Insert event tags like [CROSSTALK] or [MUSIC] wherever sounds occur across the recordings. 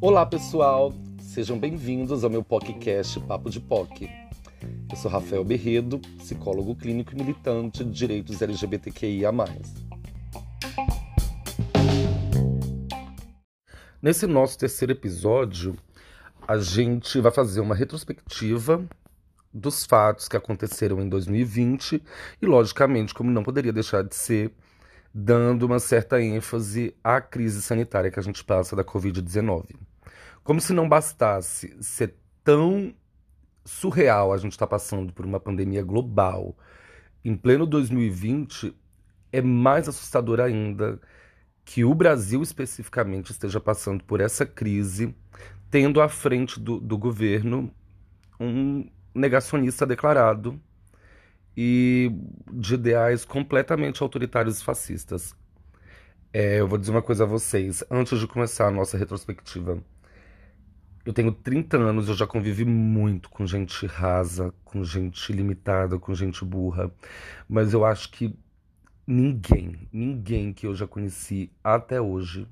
Olá pessoal, sejam bem-vindos ao meu podcast Papo de POC. Eu sou Rafael Berredo, psicólogo clínico e militante de direitos LGBTQIA. Nesse nosso terceiro episódio, a gente vai fazer uma retrospectiva dos fatos que aconteceram em 2020 e, logicamente, como não poderia deixar de ser, dando uma certa ênfase à crise sanitária que a gente passa da Covid-19. Como se não bastasse ser tão surreal a gente estar tá passando por uma pandemia global em pleno 2020, é mais assustador ainda que o Brasil especificamente esteja passando por essa crise, tendo à frente do, do governo um negacionista declarado e de ideais completamente autoritários e fascistas. É, eu vou dizer uma coisa a vocês, antes de começar a nossa retrospectiva. Eu tenho 30 anos, eu já convivi muito com gente rasa, com gente limitada, com gente burra. Mas eu acho que ninguém, ninguém que eu já conheci até hoje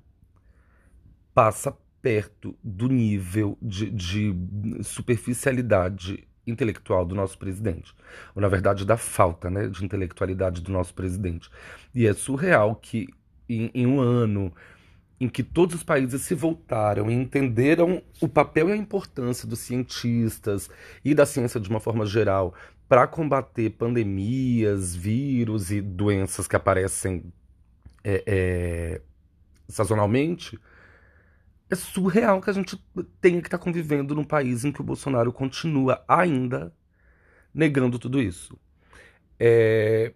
passa perto do nível de, de superficialidade intelectual do nosso presidente. Ou, na verdade, da falta né, de intelectualidade do nosso presidente. E é surreal que, em, em um ano em que todos os países se voltaram e entenderam o papel e a importância dos cientistas e da ciência de uma forma geral para combater pandemias, vírus e doenças que aparecem é, é, sazonalmente, é surreal que a gente tenha que estar tá convivendo num país em que o Bolsonaro continua ainda negando tudo isso. É,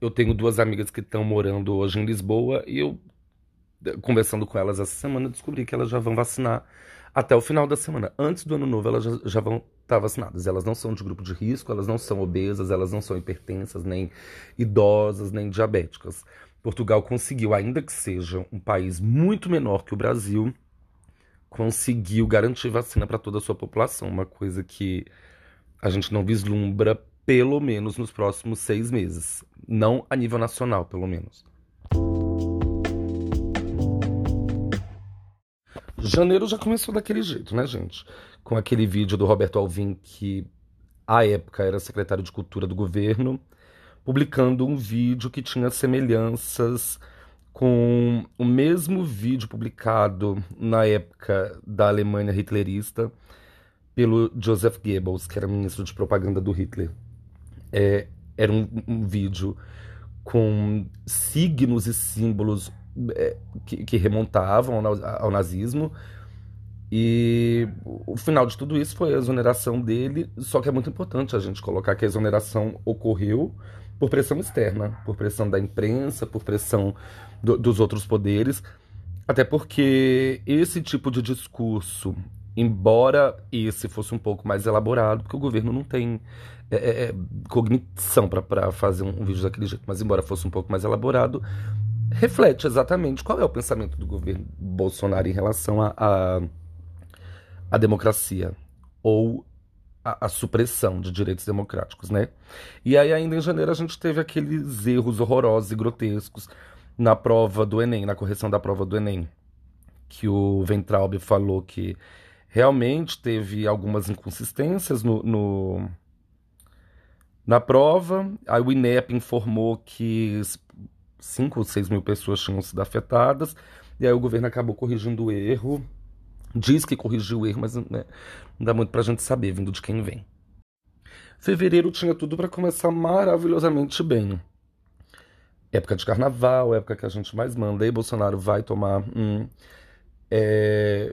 eu tenho duas amigas que estão morando hoje em Lisboa e eu conversando com elas essa semana, descobri que elas já vão vacinar até o final da semana. Antes do ano novo, elas já, já vão estar vacinadas. Elas não são de grupo de risco, elas não são obesas, elas não são hipertensas, nem idosas, nem diabéticas. Portugal conseguiu, ainda que seja um país muito menor que o Brasil, conseguiu garantir vacina para toda a sua população. Uma coisa que a gente não vislumbra, pelo menos nos próximos seis meses. Não a nível nacional, pelo menos. Janeiro já começou daquele jeito, né, gente? Com aquele vídeo do Roberto Alvim, que à época era secretário de Cultura do governo, publicando um vídeo que tinha semelhanças com o mesmo vídeo publicado na época da Alemanha hitlerista pelo Joseph Goebbels, que era ministro de propaganda do Hitler. É, era um, um vídeo com signos e símbolos é, que, que, remontavam ao, ao, nazismo. E o final de tudo isso foi a exoneração dele, só que é muito importante a gente colocar que a exoneração ocorreu por pressão externa, por pressão da imprensa, por pressão do, dos outros poderes, até porque esse tipo de discurso, embora esse fosse um pouco mais elaborado, porque o governo não tem é, é, é cognição para fazer um, um vídeo daquele jeito, mas embora fosse um pouco mais elaborado, reflete exatamente qual é o pensamento do governo Bolsonaro em relação à a, a, a, democracia ou a, a, supressão de direitos democráticos, né? E aí ainda em janeiro a gente teve aqueles erros horrorosos e grotescos na prova do Enem, na correção da prova do Enem, que o Ventralbe falou que realmente teve algumas inconsistências no, no na prova. Aí o INEP informou que 5 ou 6 mil pessoas tinham sido afetadas, e aí o governo acabou corrigindo o erro, diz que corrigiu o erro, mas né, dá muito pra gente saber vindo de quem vem. Fevereiro tinha tudo para começar maravilhosamente bem. Época de carnaval, época que a gente mais manda, e Bolsonaro vai tomar um, é,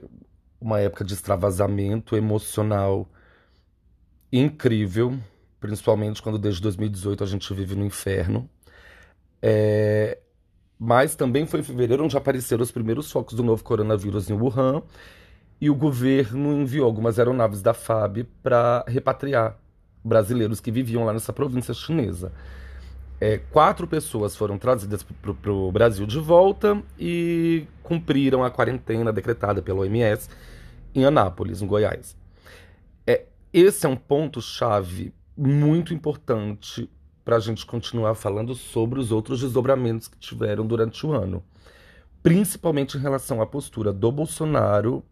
uma época de extravasamento emocional incrível, principalmente quando desde 2018 a gente vive no inferno. É, mas também foi em fevereiro onde apareceram os primeiros focos do novo coronavírus em Wuhan e o governo enviou algumas aeronaves da FAB para repatriar brasileiros que viviam lá nessa província chinesa. É, quatro pessoas foram trazidas para o Brasil de volta e cumpriram a quarentena decretada pela OMS em Anápolis, em Goiás. É, esse é um ponto-chave muito importante para a gente continuar falando sobre os outros desdobramentos que tiveram durante o ano, principalmente em relação à postura do Bolsonaro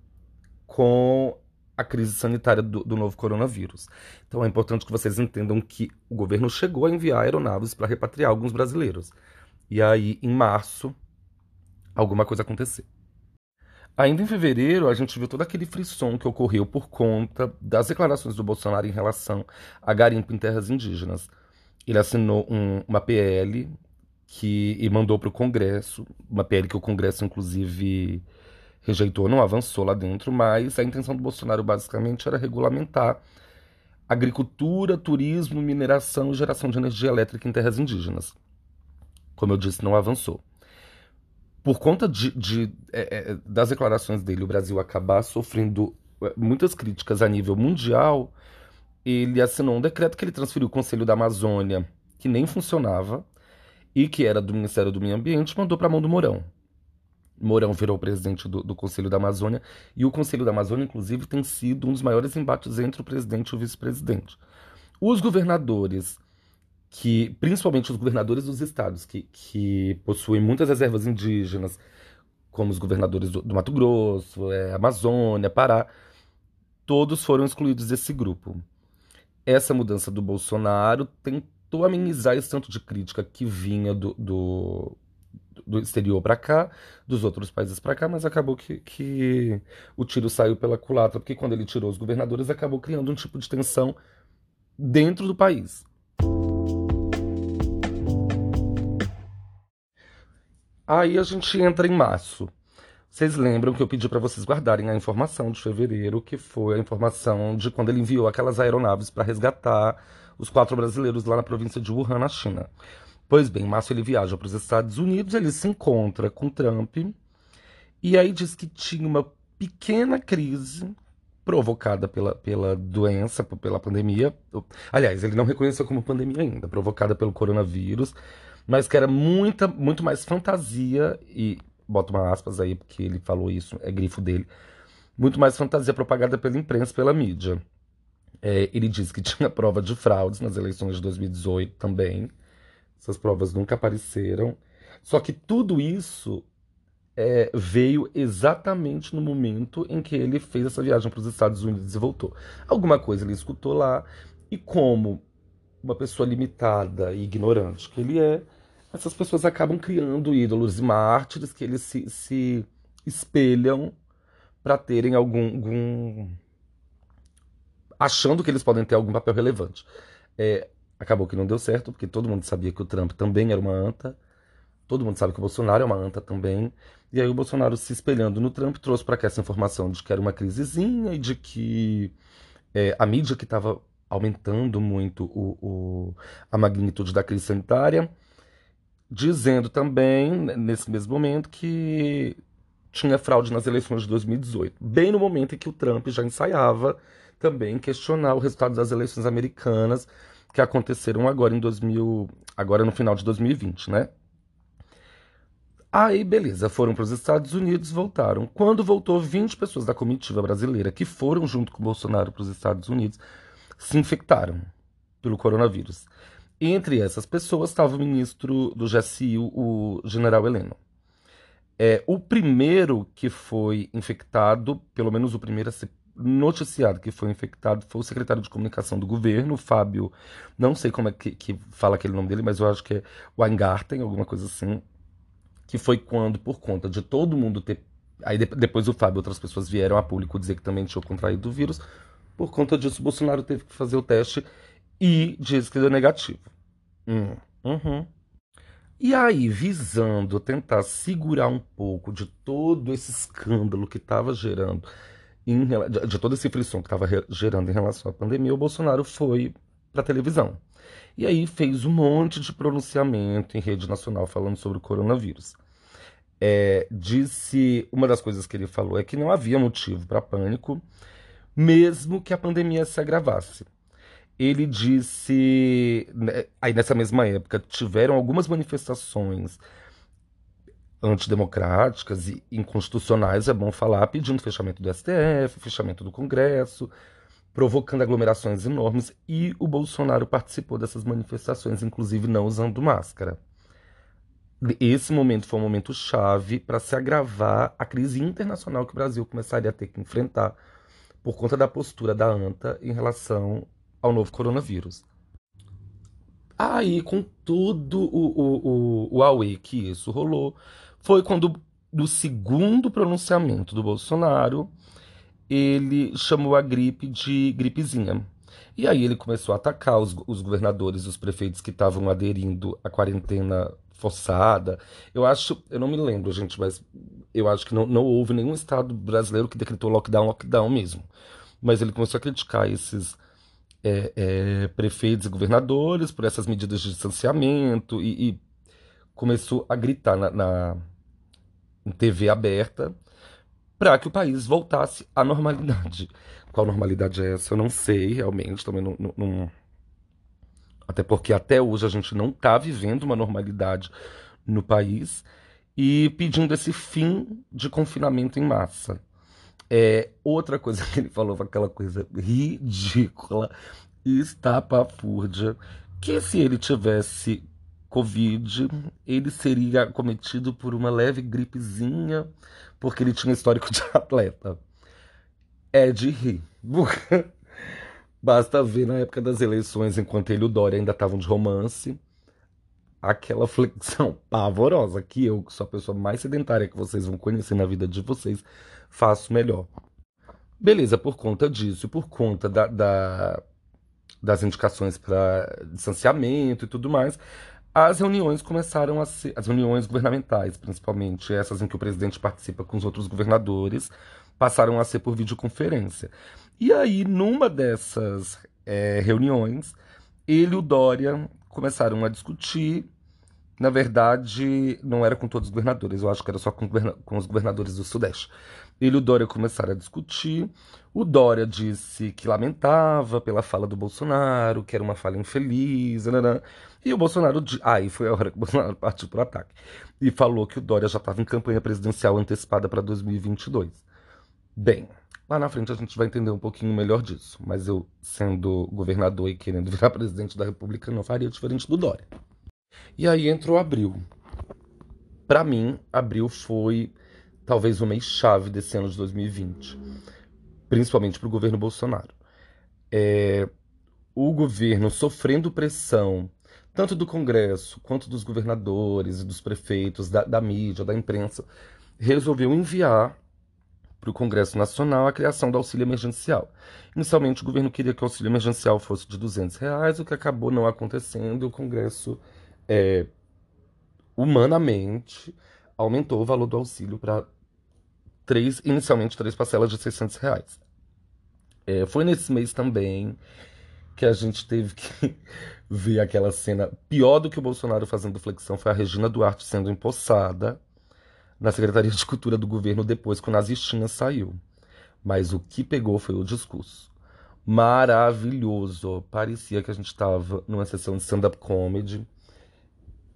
com a crise sanitária do, do, novo coronavírus. Então é importante que vocês entendam que o governo chegou a enviar aeronaves para repatriar alguns brasileiros. E aí, em março, alguma coisa aconteceu. Ainda em fevereiro, a gente viu todo aquele frisson que ocorreu por conta das declarações do Bolsonaro em relação a garimpo em terras indígenas. Ele assinou um, uma PL que, e mandou para o Congresso, uma PL que o Congresso, inclusive, rejeitou, não avançou lá dentro, mas a intenção do Bolsonaro basicamente era regulamentar agricultura, turismo, mineração e geração de energia elétrica em terras indígenas. Como eu disse, não avançou por conta de, de é, é, das declarações dele, o Brasil acabar sofrendo é, muitas críticas a nível mundial, ele assinou um decreto que ele transferiu o Conselho da Amazônia, que nem funcionava, e que era do Ministério do Meio Ambiente, mandou para a mão do Mourão. Mourão virou presidente do, do, Conselho da Amazônia, e o Conselho da Amazônia, inclusive, tem sido um dos maiores embates entre o presidente e o vice-presidente. Os governadores que, principalmente os governadores dos estados que, que possuem muitas reservas indígenas, como os governadores do, do Mato Grosso, é, Amazônia, Pará, todos foram excluídos desse grupo. Essa mudança do Bolsonaro tentou amenizar esse tanto de crítica que vinha do, do, do exterior para cá, dos outros países para cá, mas acabou que, que o tiro saiu pela culatra, porque quando ele tirou os governadores, acabou criando um tipo de tensão dentro do país. Aí a gente entra em março. Vocês lembram que eu pedi para vocês guardarem a informação de fevereiro, que foi a informação de quando ele enviou aquelas aeronaves para resgatar os quatro brasileiros lá na província de Wuhan, na China. Pois bem, em março ele viaja para os Estados Unidos, ele se encontra com Trump e aí diz que tinha uma pequena crise provocada pela, pela doença, pela pandemia. Aliás, ele não reconheceu como pandemia ainda, provocada pelo coronavírus mas que era muita, muito mais fantasia, e bota uma aspas aí, porque ele falou isso, é grifo dele, muito mais fantasia propagada pela imprensa, pela mídia. É, ele disse que tinha prova de fraudes nas eleições de 2018 também. Essas provas nunca apareceram. Só que tudo isso é, veio exatamente no momento em que ele fez essa viagem para os Estados Unidos e voltou. Alguma coisa ele escutou lá, e como uma pessoa limitada e ignorante que ele é, essas pessoas acabam criando ídolos e mártires que eles se, se espelham para terem algum, algum, achando que eles podem ter algum papel relevante. É, acabou que não deu certo, porque todo mundo sabia que o Trump também era uma anta, todo mundo sabe que o Bolsonaro é uma anta também, e aí o Bolsonaro se espelhando no Trump trouxe para cá essa informação de que era uma crisezinha e de que é, a mídia que estava aumentando muito o, o, a magnitude da crise sanitária dizendo também, nesse mesmo momento, que tinha fraude nas eleições de 2018, bem no momento em que o Trump já ensaiava também questionar o resultado das eleições americanas que aconteceram agora em 2000, agora no final de 2020, né? Aí, beleza, foram para os Estados Unidos, voltaram. Quando voltou, 20 pessoas da comitiva brasileira que foram junto com o Bolsonaro para os Estados Unidos se infectaram pelo coronavírus. Entre essas pessoas estava o ministro do GSI, o general Heleno. É, o primeiro que foi infectado, pelo menos o primeiro a ser noticiado que foi infectado, foi o secretário de comunicação do governo, Fábio, não sei como é que, que fala aquele nome dele, mas eu acho que é Weingarten, alguma coisa assim, que foi quando, por conta de todo mundo ter. Aí depois o Fábio e outras pessoas vieram a público dizer que também tinham contraído o vírus. Por conta disso, Bolsonaro teve que fazer o teste e diz que deu negativo. Hum, uhum. E aí, visando tentar segurar um pouco de todo esse escândalo que estava gerando, em, de, de todo esse frição que estava gerando em relação à pandemia, o Bolsonaro foi para a televisão. E aí fez um monte de pronunciamento em rede nacional falando sobre o coronavírus. É, disse uma das coisas que ele falou é que não havia motivo para pânico, mesmo que a pandemia se agravasse ele disse, né, aí nessa mesma época, tiveram algumas manifestações antidemocráticas e inconstitucionais, é bom falar, pedindo fechamento do STF, fechamento do Congresso, provocando aglomerações enormes e o Bolsonaro participou dessas manifestações, inclusive não usando máscara. Esse momento foi um momento chave para se agravar a crise internacional que o Brasil começaria a ter que enfrentar por conta da postura da ANTA em relação ao novo coronavírus. Aí, com todo o, o, o, o que isso rolou, foi quando, no segundo pronunciamento do Bolsonaro, ele chamou a gripe de gripezinha. E aí ele começou a atacar os, os governadores, os prefeitos que estavam aderindo à quarentena forçada. Eu acho, eu não me lembro, gente, mas eu acho que não, não houve nenhum estado brasileiro que decretou lockdown, lockdown mesmo. Mas ele começou a criticar esses é, é, prefeitos e governadores por essas medidas de distanciamento e, e começou a gritar na, na TV aberta para que o país voltasse à normalidade. [LAUGHS] Qual normalidade é essa? Eu não sei realmente, também não, não, não... Até porque até hoje a gente não está vivendo uma normalidade no país e pedindo esse fim de confinamento em massa. É, outra coisa que ele falou aquela coisa ridícula estapafúrdia, que se ele tivesse Covid, ele seria cometido por uma leve gripezinha, porque ele tinha histórico de [LAUGHS] atleta. É de rir. [LAUGHS] Basta ver na época das eleições, enquanto ele e o Dória ainda estavam de romance, aquela flexão [LAUGHS] pavorosa que eu, que sou a pessoa mais sedentária que vocês vão conhecer na vida de vocês, faço melhor. Beleza, por conta disso, por conta da, da das indicações para distanciamento e tudo mais, as reuniões começaram a ser, as reuniões governamentais, principalmente essas em que o presidente participa com os outros governadores, passaram a ser por videoconferência. E aí, numa dessas é, reuniões, ele e o Dória começaram a discutir. Na verdade, não era com todos os governadores, eu acho que era só com, com os governadores do Sudeste. Ele e o Dória começaram a discutir. O Dória disse que lamentava pela fala do Bolsonaro, que era uma fala infeliz. Nanana. E o Bolsonaro. Aí ah, foi a hora que o Bolsonaro [LAUGHS] partiu para o ataque. E falou que o Dória já estava em campanha presidencial antecipada para 2022. Bem, lá na frente a gente vai entender um pouquinho melhor disso. Mas eu, sendo governador e querendo [LAUGHS] virar presidente da República, não faria diferente do Dória. E aí entrou abril. Para mim, abril foi talvez o mês chave desse ano de 2020, principalmente para o governo Bolsonaro. É, o governo sofrendo pressão tanto do Congresso quanto dos governadores, dos prefeitos, da, da mídia, da imprensa, resolveu enviar para o Congresso Nacional a criação do auxílio emergencial. Inicialmente, o governo queria que o auxílio emergencial fosse de 200 reais, o que acabou não acontecendo. O Congresso, é, humanamente, aumentou o valor do auxílio para três, inicialmente três parcelas de 600 reais. É, foi nesse mês também que a gente teve que [LAUGHS] ver aquela cena pior do que o Bolsonaro fazendo flexão foi a Regina Duarte sendo empossada na Secretaria de Cultura do governo depois que o Nazistinha saiu. Mas o que pegou foi o discurso. Maravilhoso. Parecia que a gente estava numa sessão de stand-up comedy.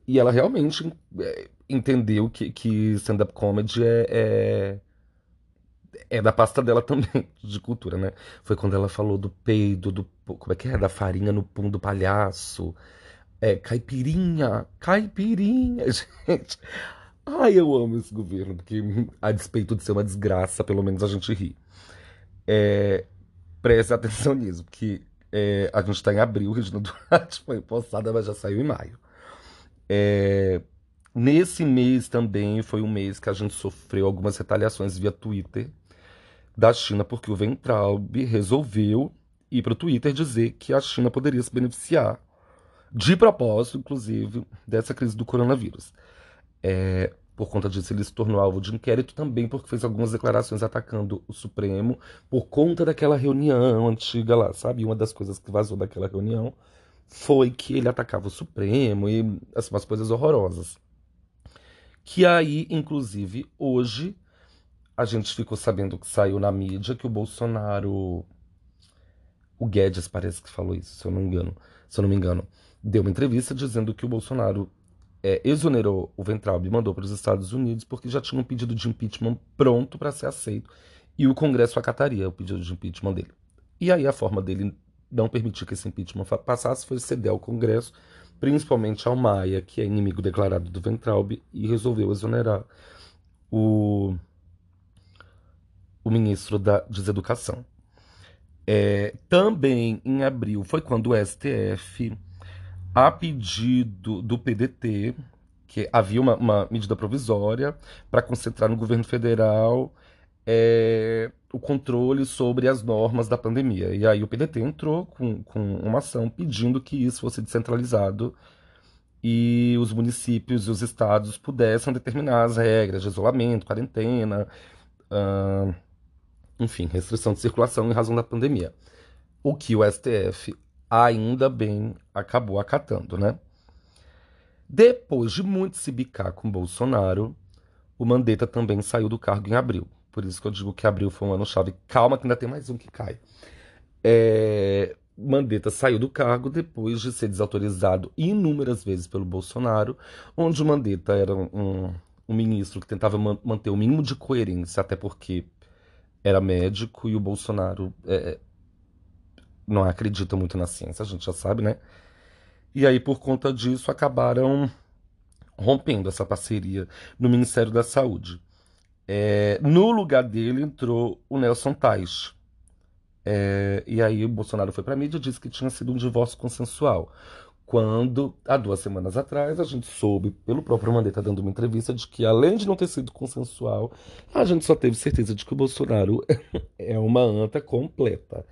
E ela realmente é, entendeu que, que stand-up comedy é, é é da pasta dela [LAUGHS] também, de cultura, né? Foi quando ela falou do peido, do. Como é que é? Da farinha no pum do palhaço. É, caipirinha, caipirinha, [LAUGHS] gente. Ai, eu amo esse governo, porque a despeito de ser uma desgraça, pelo menos a gente ri. É, preste atenção nisso, porque é, a gente está em abril, [LAUGHS] Regina Duarte foi postada, mas já saiu em maio. É, nesse mês também foi um mês que a gente sofreu algumas retaliações via Twitter da China, porque o Ventralb resolveu ir para o Twitter dizer que a China poderia se beneficiar, de propósito, inclusive, dessa crise do coronavírus. É, por conta disso, ele se tornou alvo de inquérito também porque fez algumas declarações atacando o Supremo por conta daquela reunião antiga lá, sabe? Uma das coisas que vazou daquela reunião foi que ele atacava o Supremo e assim, umas coisas horrorosas. Que aí, inclusive, hoje a gente ficou sabendo que saiu na mídia que o Bolsonaro. O Guedes parece que falou isso, se eu não me engano. Se eu não me engano, deu uma entrevista dizendo que o Bolsonaro é, exonerou o Ventralbe e mandou para os Estados Unidos porque já tinha um pedido de impeachment pronto para ser aceito e o Congresso acataria o pedido de impeachment dele. E aí a forma dele não permitir que esse impeachment passasse foi ceder ao Congresso, principalmente ao Maia, que é inimigo declarado do Ventralb, e resolveu exonerar o, o ministro da Deseducação. É, também em abril foi quando o STF, a pedido do PDT, que havia uma, uma medida provisória para concentrar no governo federal é, o controle sobre as normas da pandemia. E aí o PDT entrou com, com uma ação pedindo que isso fosse descentralizado e os municípios e os estados pudessem determinar as regras de isolamento, quarentena, uh, enfim, restrição de circulação em razão da pandemia. O que o STF ainda bem acabou acatando, né? Depois de muito se bicar com Bolsonaro, o Mandetta também saiu do cargo em abril. Por isso que eu digo que abril foi um ano chave. Calma que ainda tem mais um que cai. É... Mandetta saiu do cargo depois de ser desautorizado inúmeras vezes pelo Bolsonaro, onde o Mandetta era um, um ministro que tentava man manter o mínimo de coerência, até porque era médico e o Bolsonaro é, não acredita muito na ciência, a gente já sabe, né? E aí, por conta disso, acabaram rompendo essa parceria no Ministério da Saúde. É, no lugar dele entrou o Nelson Tais. É, e aí o Bolsonaro foi para a mídia e disse que tinha sido um divórcio consensual. Quando, há duas semanas atrás, a gente soube, pelo próprio Mandetta dando uma entrevista, de que além de não ter sido consensual, a gente só teve certeza de que o Bolsonaro [LAUGHS] é uma anta completa.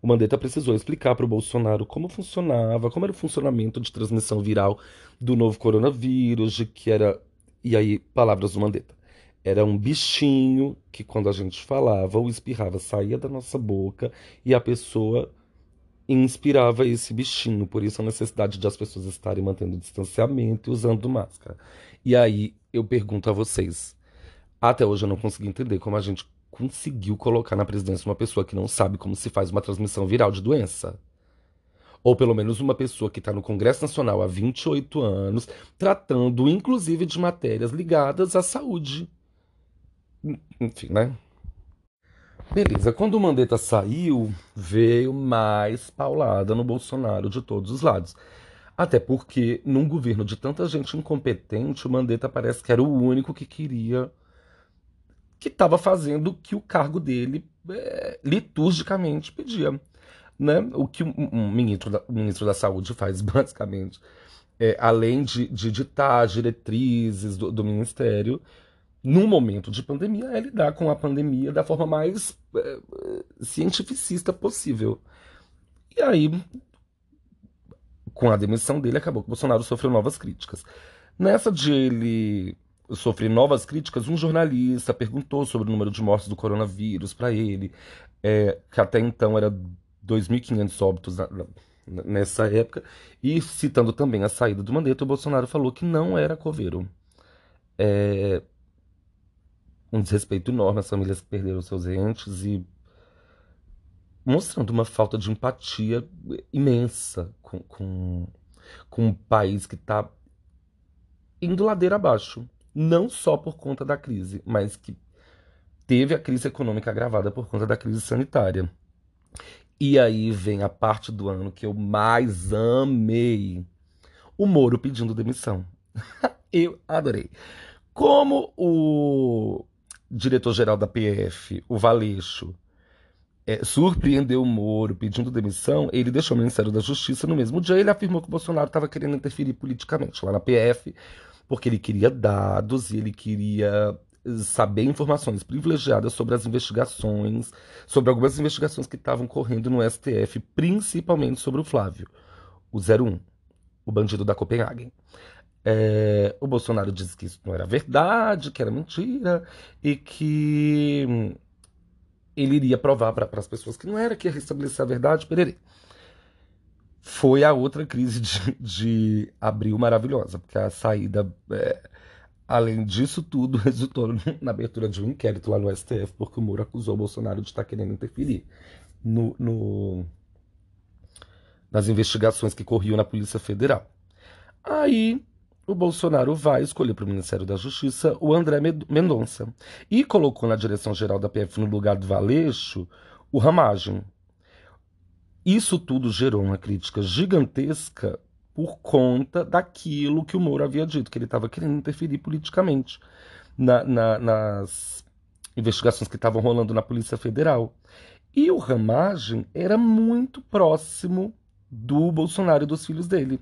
O Mandetta precisou explicar para o Bolsonaro como funcionava, como era o funcionamento de transmissão viral do novo coronavírus, de que era. E aí, palavras do Mandetta. Era um bichinho que, quando a gente falava ou espirrava, saía da nossa boca e a pessoa inspirava esse bichinho. Por isso a necessidade de as pessoas estarem mantendo distanciamento e usando máscara. E aí eu pergunto a vocês: até hoje eu não consegui entender como a gente conseguiu colocar na presidência uma pessoa que não sabe como se faz uma transmissão viral de doença. Ou pelo menos uma pessoa que está no Congresso Nacional há 28 anos, tratando inclusive de matérias ligadas à saúde. Enfim, né? Beleza, quando o Mandetta saiu, veio mais paulada no Bolsonaro de todos os lados. Até porque, num governo de tanta gente incompetente, o Mandetta parece que era o único que queria que estava fazendo o que o cargo dele é, liturgicamente pedia. Né? O que um, ministro, da, um ministro da Saúde faz, [LAUGHS] basicamente, é, além de, de ditar diretrizes do, do Ministério, num momento de pandemia, é lidar com a pandemia da forma mais é, cientificista possível. E aí, com a demissão dele, acabou que Bolsonaro sofreu novas críticas. Nessa de ele sofrer novas críticas, um jornalista perguntou sobre o número de mortes do coronavírus para ele, é, que até então era 2.500 óbitos na, na, nessa época, e citando também a saída do Mandetta, o Bolsonaro falou que não era coveiro. É, um desrespeito enorme às famílias que perderam seus entes e mostrando uma falta de empatia imensa com, com, com um país que está indo ladeira abaixo não só por conta da crise, mas que teve a crise econômica agravada por conta da crise sanitária. E aí vem a parte do ano que eu mais amei: o Moro pedindo demissão. [LAUGHS] eu adorei. Como o diretor-geral da PF, o Valeixo, é, surpreendeu o Moro pedindo demissão, ele deixou o Ministério da Justiça no mesmo dia. Ele afirmou que o Bolsonaro estava querendo interferir politicamente lá na PF porque ele queria dados e ele queria saber informações privilegiadas sobre as investigações, sobre algumas investigações que estavam correndo no STF, principalmente sobre o Flávio, o 01, o bandido da Copenhagen. É, o Bolsonaro disse que isso não era verdade, que era mentira e que ele iria provar para as pessoas que não era, que ia restabelecer a verdade, pererê foi a outra crise de, de abril maravilhosa, porque a saída, é, além disso tudo, [LAUGHS] resultou na abertura de um inquérito lá no STF, porque o Moro acusou o Bolsonaro de estar querendo interferir no, no, nas investigações que corriam na Polícia Federal. Aí o Bolsonaro vai escolher para o Ministério da Justiça o André Mendonça e colocou na direção-geral da PF no lugar do Valeixo o Ramagem, Isso tudo gerou uma crítica gigantesca por conta daquilo que o Moro havia dito, que ele estava querendo interferir politicamente na, na, nas investigações que estavam rolando na Polícia Federal. E o Ramagem era muito próximo do Bolsonaro e dos filhos dele.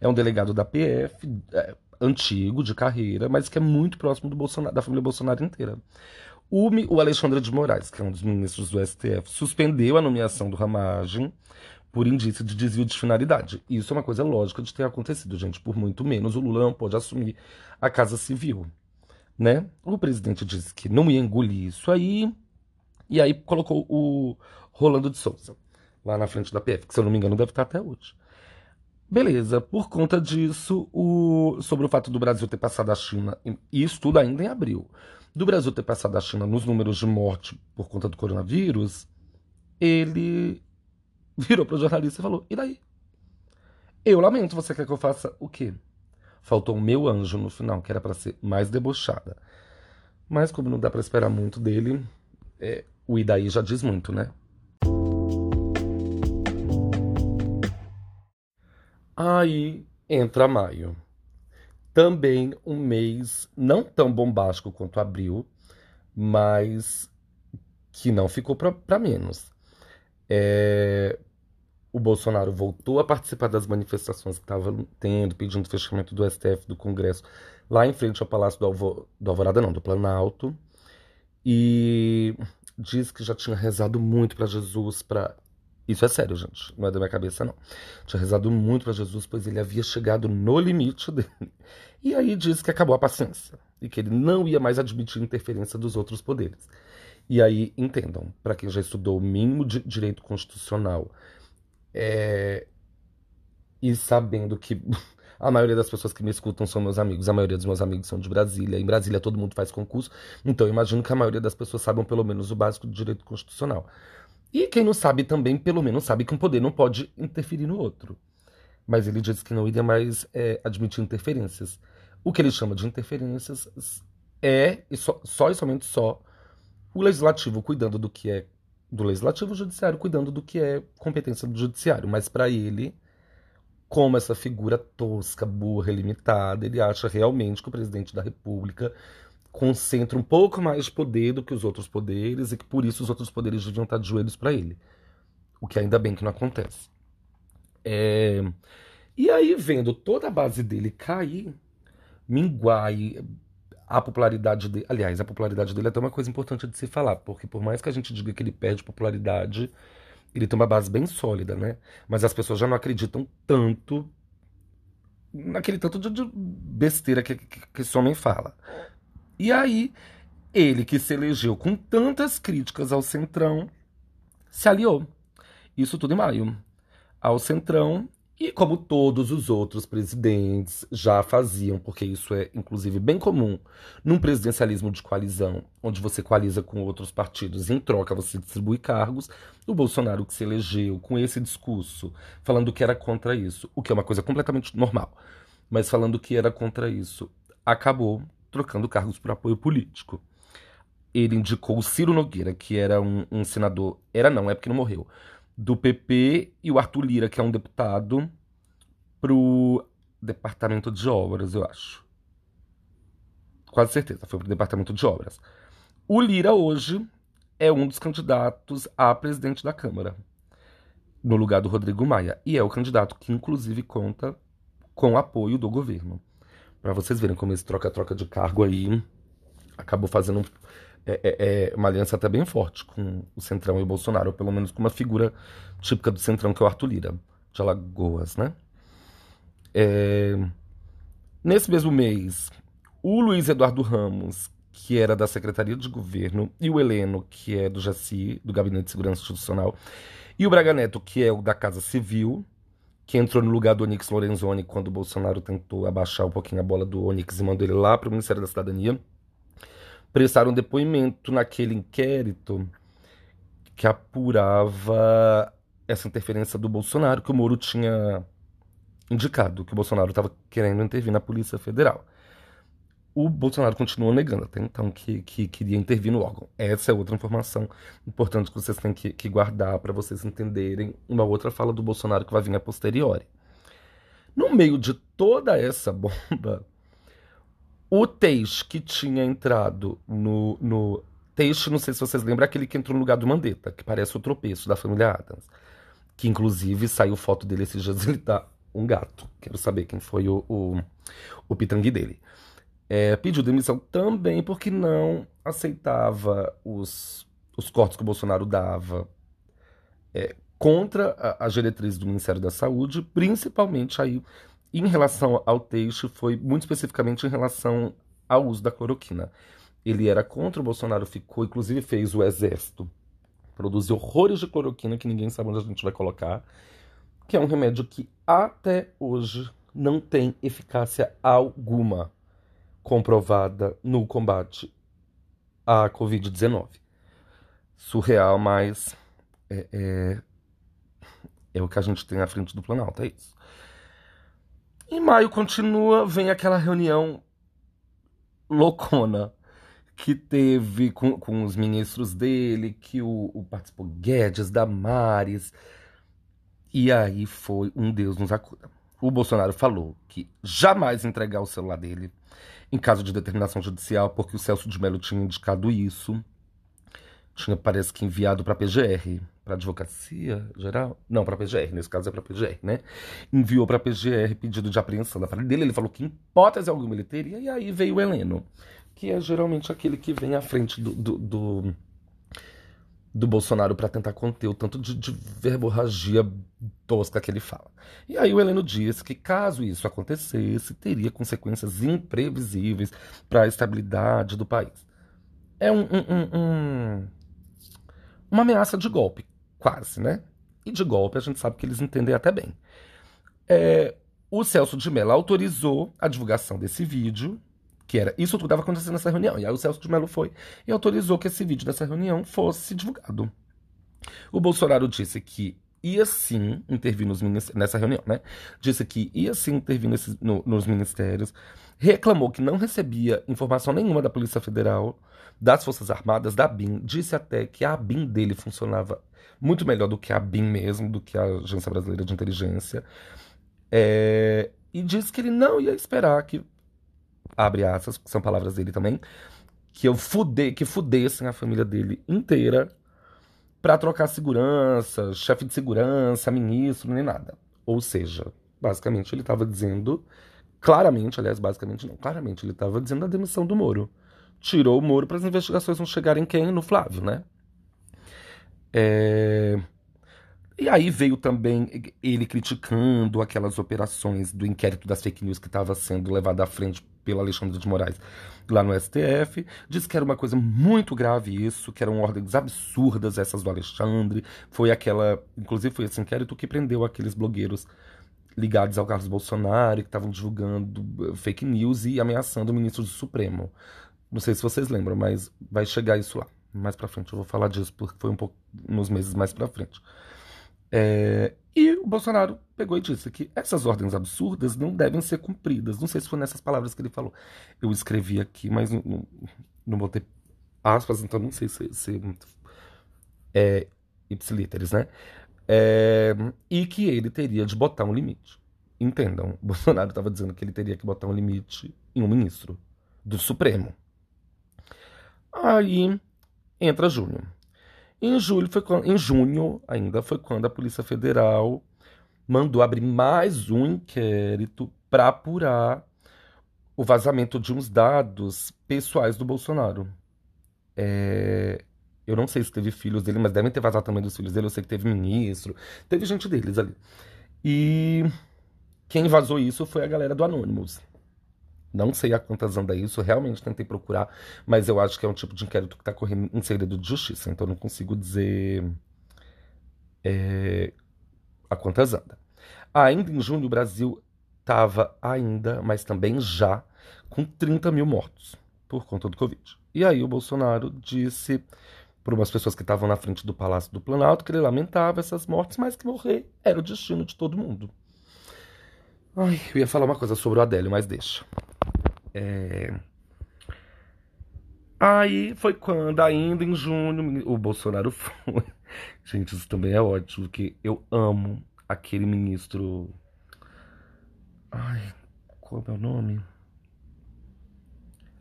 É um delegado da PF, é, antigo, de carreira, mas que é muito próximo do Bolsonaro, da família Bolsonaro inteira. O, o Alexandre de Moraes, que é um dos ministros do STF, suspendeu a nomeação do Ramagem por indício de desvio de finalidade. Isso é uma coisa lógica de ter acontecido, gente. Por muito menos o Lula não pode assumir a Casa Civil. Né? O presidente disse que não ia engolir isso aí, e aí colocou o Rolando de Souza lá na frente da PF, que se eu não me engano deve estar até hoje. Beleza, por conta disso, o... sobre o fato do Brasil ter passado a China, e isso tudo ainda em abril, do Brasil ter passado a China nos números de morte por conta do coronavírus, ele [LAUGHS] virou para o jornalista e falou: E daí? Eu lamento, você quer que eu faça o quê? Faltou o meu anjo no final, que era para ser mais debochada. Mas como não dá para esperar muito dele, é, o e daí já diz muito, né? Aí entra maio. Também um mês não tão bombástico quanto abril, mas que não ficou para menos. É, o Bolsonaro voltou a participar das manifestações que estava tendo, pedindo fechamento do STF, do Congresso, lá em frente ao Palácio do, Alvo, do Alvorada, não, do Planalto. E diz que já tinha rezado muito para Jesus, para isso é sério, gente. Não é da minha cabeça, não. Tinha rezado muito para Jesus, pois ele havia chegado no limite dele. E aí diz que acabou a paciência. E que ele não ia mais admitir interferência dos outros poderes. E aí, entendam, para quem já estudou o mínimo de direito constitucional é... e sabendo que [LAUGHS] a maioria das pessoas que me escutam são meus amigos, a maioria dos meus amigos são de Brasília. Em Brasília todo mundo faz concurso, então eu imagino que a maioria das pessoas saibam pelo menos o básico do direito constitucional. E quem não sabe também, pelo menos sabe que um poder não pode interferir no outro. Mas ele disse que não iria mais é, admitir interferências. O que ele chama de interferências é e só, só e somente só o legislativo cuidando do que é do legislativo, o judiciário cuidando do que é competência do judiciário. Mas para ele, como essa figura tosca, burra, limitada, ele acha realmente que o presidente da República concentra um pouco mais de poder do que os outros poderes e que por isso os outros poderes deviam estar de joelhos para ele. O que ainda bem que não acontece. É... E aí, vendo toda a base dele cair, minguar e a popularidade dele. Aliás, a popularidade dele é até uma coisa importante de se falar, porque por mais que a gente diga que ele perde popularidade, ele tem uma base bem sólida, né? Mas as pessoas já não acreditam tanto naquele tanto de besteira que, que, que esse homem fala. E aí, ele que se elegeu com tantas críticas ao Centrão, se aliou. Isso tudo em maio. Ao Centrão, e como todos os outros presidentes já faziam, porque isso é inclusive bem comum num presidencialismo de coalizão, onde você coaliza com outros partidos e em troca você distribui cargos, o Bolsonaro que se elegeu com esse discurso, falando que era contra isso, o que é uma coisa completamente normal, mas falando que era contra isso, acabou trocando cargos por apoio político. Ele indicou o Ciro Nogueira, que era um, um senador. Era não, é porque não morreu. Do PP e o Arthur Lira, que é um deputado, pro Departamento de Obras, eu acho. Quase certeza, foi pro Departamento de Obras. O Lira hoje é um dos candidatos a presidente da Câmara, no lugar do Rodrigo Maia. E é o candidato que, inclusive, conta com o apoio do governo. Para vocês verem como esse troca-troca de cargo aí acabou fazendo é, é, é, uma aliança até bem forte com o Centrão e o Bolsonaro, ou pelo menos com uma figura típica do Centrão, que é o Arthur Lira, de Alagoas, né? É... Nesse mesmo mês, o Luiz Eduardo Ramos, que era da Secretaria de Governo, e o Heleno, que é do JACI, do Gabinete de Segurança Institucional, e o Braga Neto, que é o da Casa Civil, que entrou no lugar do Onyx Lorenzoni quando o Bolsonaro tentou abaixar um pouquinho a bola do Onyx e mandou ele lá para o Ministério da Cidadania, prestaram depoimento naquele inquérito que apurava essa interferência do Bolsonaro, que o Moro tinha indicado, que o Bolsonaro estava querendo intervir na Polícia Federal. O Bolsonaro continuou negando até então que, que queria intervir no órgão. Essa é outra informação importante que vocês têm que, que guardar para vocês entenderem uma outra fala do Bolsonaro que vai vir a posteriori. No meio de toda essa bomba, o Teixe que tinha entrado no, no. Teixe, não sei se vocês lembram, aquele que entrou no lugar do Mandetta, que parece o tropeço da família Adams. Que inclusive saiu foto dele esses dias, [LAUGHS] ele tá um gato. Quero saber quem foi o, o, o pitangui dele é, pediu demissão também porque não aceitava os, os cortes que o Bolsonaro dava é, contra as diretrizes do Ministério da Saúde, principalmente aí em relação ao Teixe, foi muito especificamente em relação ao uso da cloroquina. Ele era contra o Bolsonaro, ficou, inclusive fez o exército produzir horrores de cloroquina que ninguém sabe onde a gente vai colocar, que é um remédio que até hoje não tem eficácia alguma comprovada no combate à Covid-19. Surreal, mas é, é, é, o que a gente tem à frente do Planalto, é isso. Em maio continua, vem aquela reunião loucona que teve com, com os ministros dele, que o, o participou Guedes, Damares, e aí foi um Deus nos acuda. O Bolsonaro falou que jamais entregar o celular dele em caso de determinação judicial, porque o Celso de Mello tinha indicado isso. Tinha, parece que, enviado para a PGR, para a Advocacia Geral. Não, para a PGR, nesse caso é para a PGR, né? Enviou para a PGR pedido de apreensão da família dele. Ele falou que, em hipótese alguma, ele teria. E aí veio o Heleno, que é geralmente aquele que vem à frente do, do, do do Bolsonaro para tentar conter o tanto de, de verborragia tosca que ele fala. E aí o Heleno disse que caso isso acontecesse, teria consequências imprevisíveis para a estabilidade do país. É um, um, um, uma ameaça de golpe, quase, né? E de golpe a gente sabe que eles entendem até bem. É, o Celso de Mello autorizou a divulgação desse vídeo que era isso tudo estava acontecendo nessa reunião. E aí o Celso de Mello foi e autorizou que esse vídeo dessa reunião fosse divulgado. O Bolsonaro disse que ia sim intervir nos nessa reunião, né? Disse que ia sim intervir nesse, no, nos ministérios, reclamou que não recebia informação nenhuma da Polícia Federal, das Forças Armadas, da BIM, disse até que a BIM dele funcionava muito melhor do que a BIM mesmo, do que a Agência Brasileira de Inteligência, é, e disse que ele não ia esperar que abre aspas, são palavras dele também, que eu fude, que fudessem a família dele inteira para trocar segurança, chefe de segurança, ministro, nem nada. Ou seja, basicamente ele estava dizendo, claramente, aliás, basicamente não, claramente ele estava dizendo a demissão do Moro. Tirou o Moro para as investigações não chegarem quem? No Flávio, né? É... E aí veio também ele criticando aquelas operações do inquérito das fake news que estava sendo levado à frente pelo Alexandre de Moraes lá no STF. Disse que era uma coisa muito grave isso, que eram ordens absurdas essas do Alexandre. Foi aquela, inclusive foi esse inquérito que prendeu aqueles blogueiros ligados ao Carlos Bolsonaro, que estavam divulgando eh, fake news e ameaçando o ministro do Supremo. Não sei se vocês lembram, mas vai chegar isso lá. Mais para frente eu vou falar disso, porque foi um pouco nos meses mais para frente. É, e o Bolsonaro pegou e disse que essas ordens absurdas não devem ser cumpridas. Não sei se foi nessas palavras que ele falou. Eu escrevi aqui, mas não, não, não botei aspas, então não sei se, se é ipsilíteres, né? É, e que ele teria de botar um limite. Entendam, Bolsonaro estava dizendo que ele teria que botar um limite em um ministro do Supremo. Aí entra Júnior. Em julho foi quando, em junho ainda foi quando a Polícia Federal mandou abrir mais um inquérito para apurar o vazamento de uns dados pessoais do Bolsonaro. É, eu não sei se teve filhos dele, mas devem ter vazado também dos filhos dele. Eu sei que teve ministro, teve gente deles ali. E quem vazou isso foi a galera do Anonymous. Não sei a quantas anda isso, realmente tentei procurar, mas eu acho que é um tipo de inquérito que está correndo em segredo de justiça, então não consigo dizer é, a quantas anda. Ainda em junho, o Brasil estava ainda, mas também já, com 30 mil mortos por conta do Covid. E aí o Bolsonaro disse para umas pessoas que estavam na frente do Palácio do Planalto que ele lamentava essas mortes, mas que morrer era o destino de todo mundo. Ai, eu ia falar uma coisa sobre o Adélio, mas deixa. É... Aí foi quando, ainda em junho, o Bolsonaro [LAUGHS] foi. Gente, isso também é ótimo, porque eu amo aquele ministro. Ai, qual é o nome?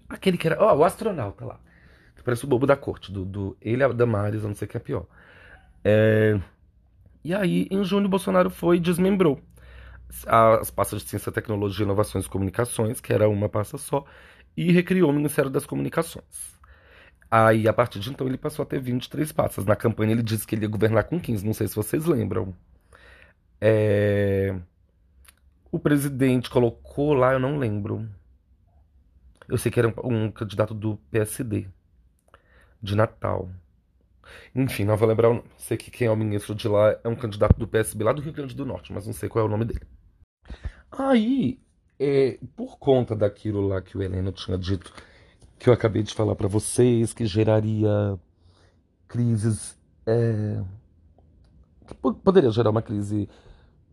Aquele que era. Ó, oh, o astronauta lá. Parece o bobo da corte, do, do ele a Damares, eu não sei o que é pior. É... E aí, em junho, o Bolsonaro foi e desmembrou as pastas de Ciência, Tecnologia, Inovações e Comunicações, que era uma pasta só, e recriou o Ministério das Comunicações. Aí, a partir de então, ele passou a ter 23 pastas. Na campanha, ele disse que ele ia governar com 15, não sei se vocês lembram. É... O presidente colocou lá, eu não lembro. Eu sei que era um, um candidato do PSD, de Natal. Enfim, não vou lembrar o nome. Sei que quem é o ministro de lá é um candidato do PSB lá do Rio Grande do Norte, mas não sei qual é o nome dele. Aí, é, por conta daquilo lá que o Heleno tinha dito, que eu acabei de falar para vocês, que geraria crises. É, que poderia gerar uma crise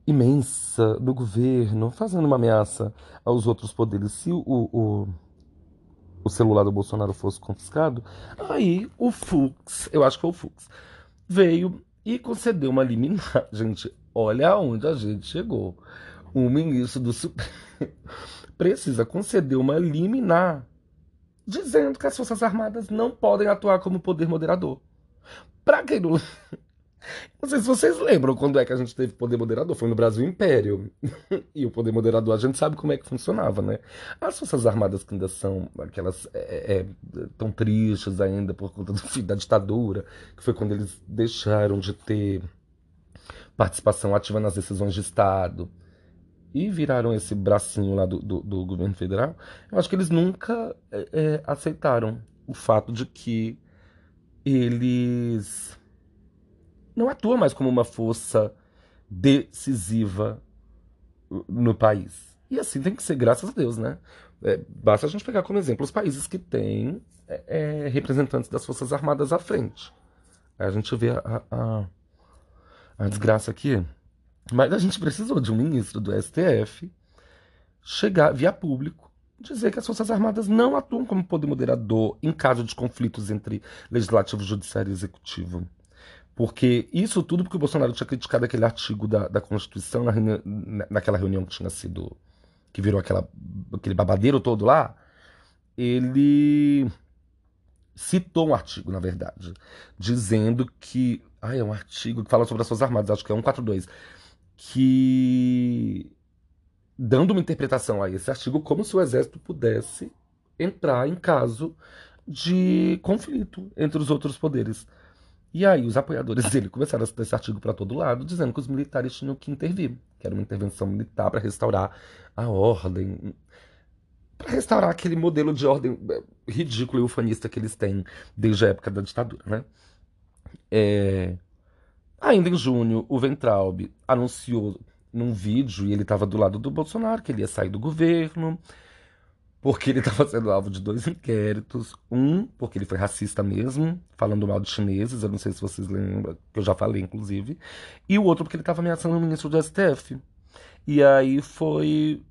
imensa no governo, fazendo uma ameaça aos outros poderes. Se o, o, o celular do Bolsonaro fosse confiscado, aí o Fux, eu acho que foi o Fux, veio e concedeu uma liminar. [LAUGHS] Gente, olha aonde a gente chegou. O ministro do Supremo [LAUGHS] precisa conceder uma liminar dizendo que as Forças Armadas não podem atuar como poder moderador. Para quem não [LAUGHS] não sei se vocês lembram quando é que a gente teve poder moderador. Foi no Brasil Império. [LAUGHS] e o poder moderador a gente sabe como é que funcionava, né? As Forças Armadas que ainda são aquelas é, é, tão tristes ainda por conta do fim da ditadura, que foi quando eles deixaram de ter participação ativa nas decisões de Estado e viraram esse bracinho lá do, do, do governo federal, eu acho que eles nunca é, é aceitaram o fato de que eles não atua mais como uma força decisiva no país. E assim tem que ser, graças a Deus, né? É, basta a gente pegar como exemplo os países que têm é, é representantes das Forças Armadas à frente. Aí a gente vê a, a, a desgraça aqui. Mas a gente precisou de um ministro do STF chegar via público dizer que as Forças Armadas não atuam como poder moderador em caso de conflitos entre legislativo, judiciário e executivo. Porque isso tudo porque o Bolsonaro tinha criticado aquele artigo da, da Constituição na reunião, naquela reunião que tinha sido. que virou aquela, aquele babadeiro todo lá. Ele citou um artigo, na verdade, dizendo que. Ah, é um artigo que fala sobre as Forças Armadas, acho que é 142. Que. dando uma interpretação a esse artigo como se o Exército pudesse entrar em caso de conflito entre os outros poderes. E aí os apoiadores dele começaram a citar esse artigo para todo lado, dizendo que os militares tinham que intervir, que era uma intervenção militar para restaurar a ordem, para restaurar aquele modelo de ordem eh, ridículo e ufanista que eles têm desde a época da ditadura, né? É... Ainda em junho, o Ventralb anunciou num vídeo, e ele estava do lado do Bolsonaro, que ele ia sair do governo, porque ele [LAUGHS] estava sendo alvo de dois inquéritos. Um, porque ele foi racista mesmo, falando mal de chineses, eu não sei se vocês lembram, que eu já falei, inclusive. E o outro, porque ele estava ameaçando o ministro do STF. E aí foi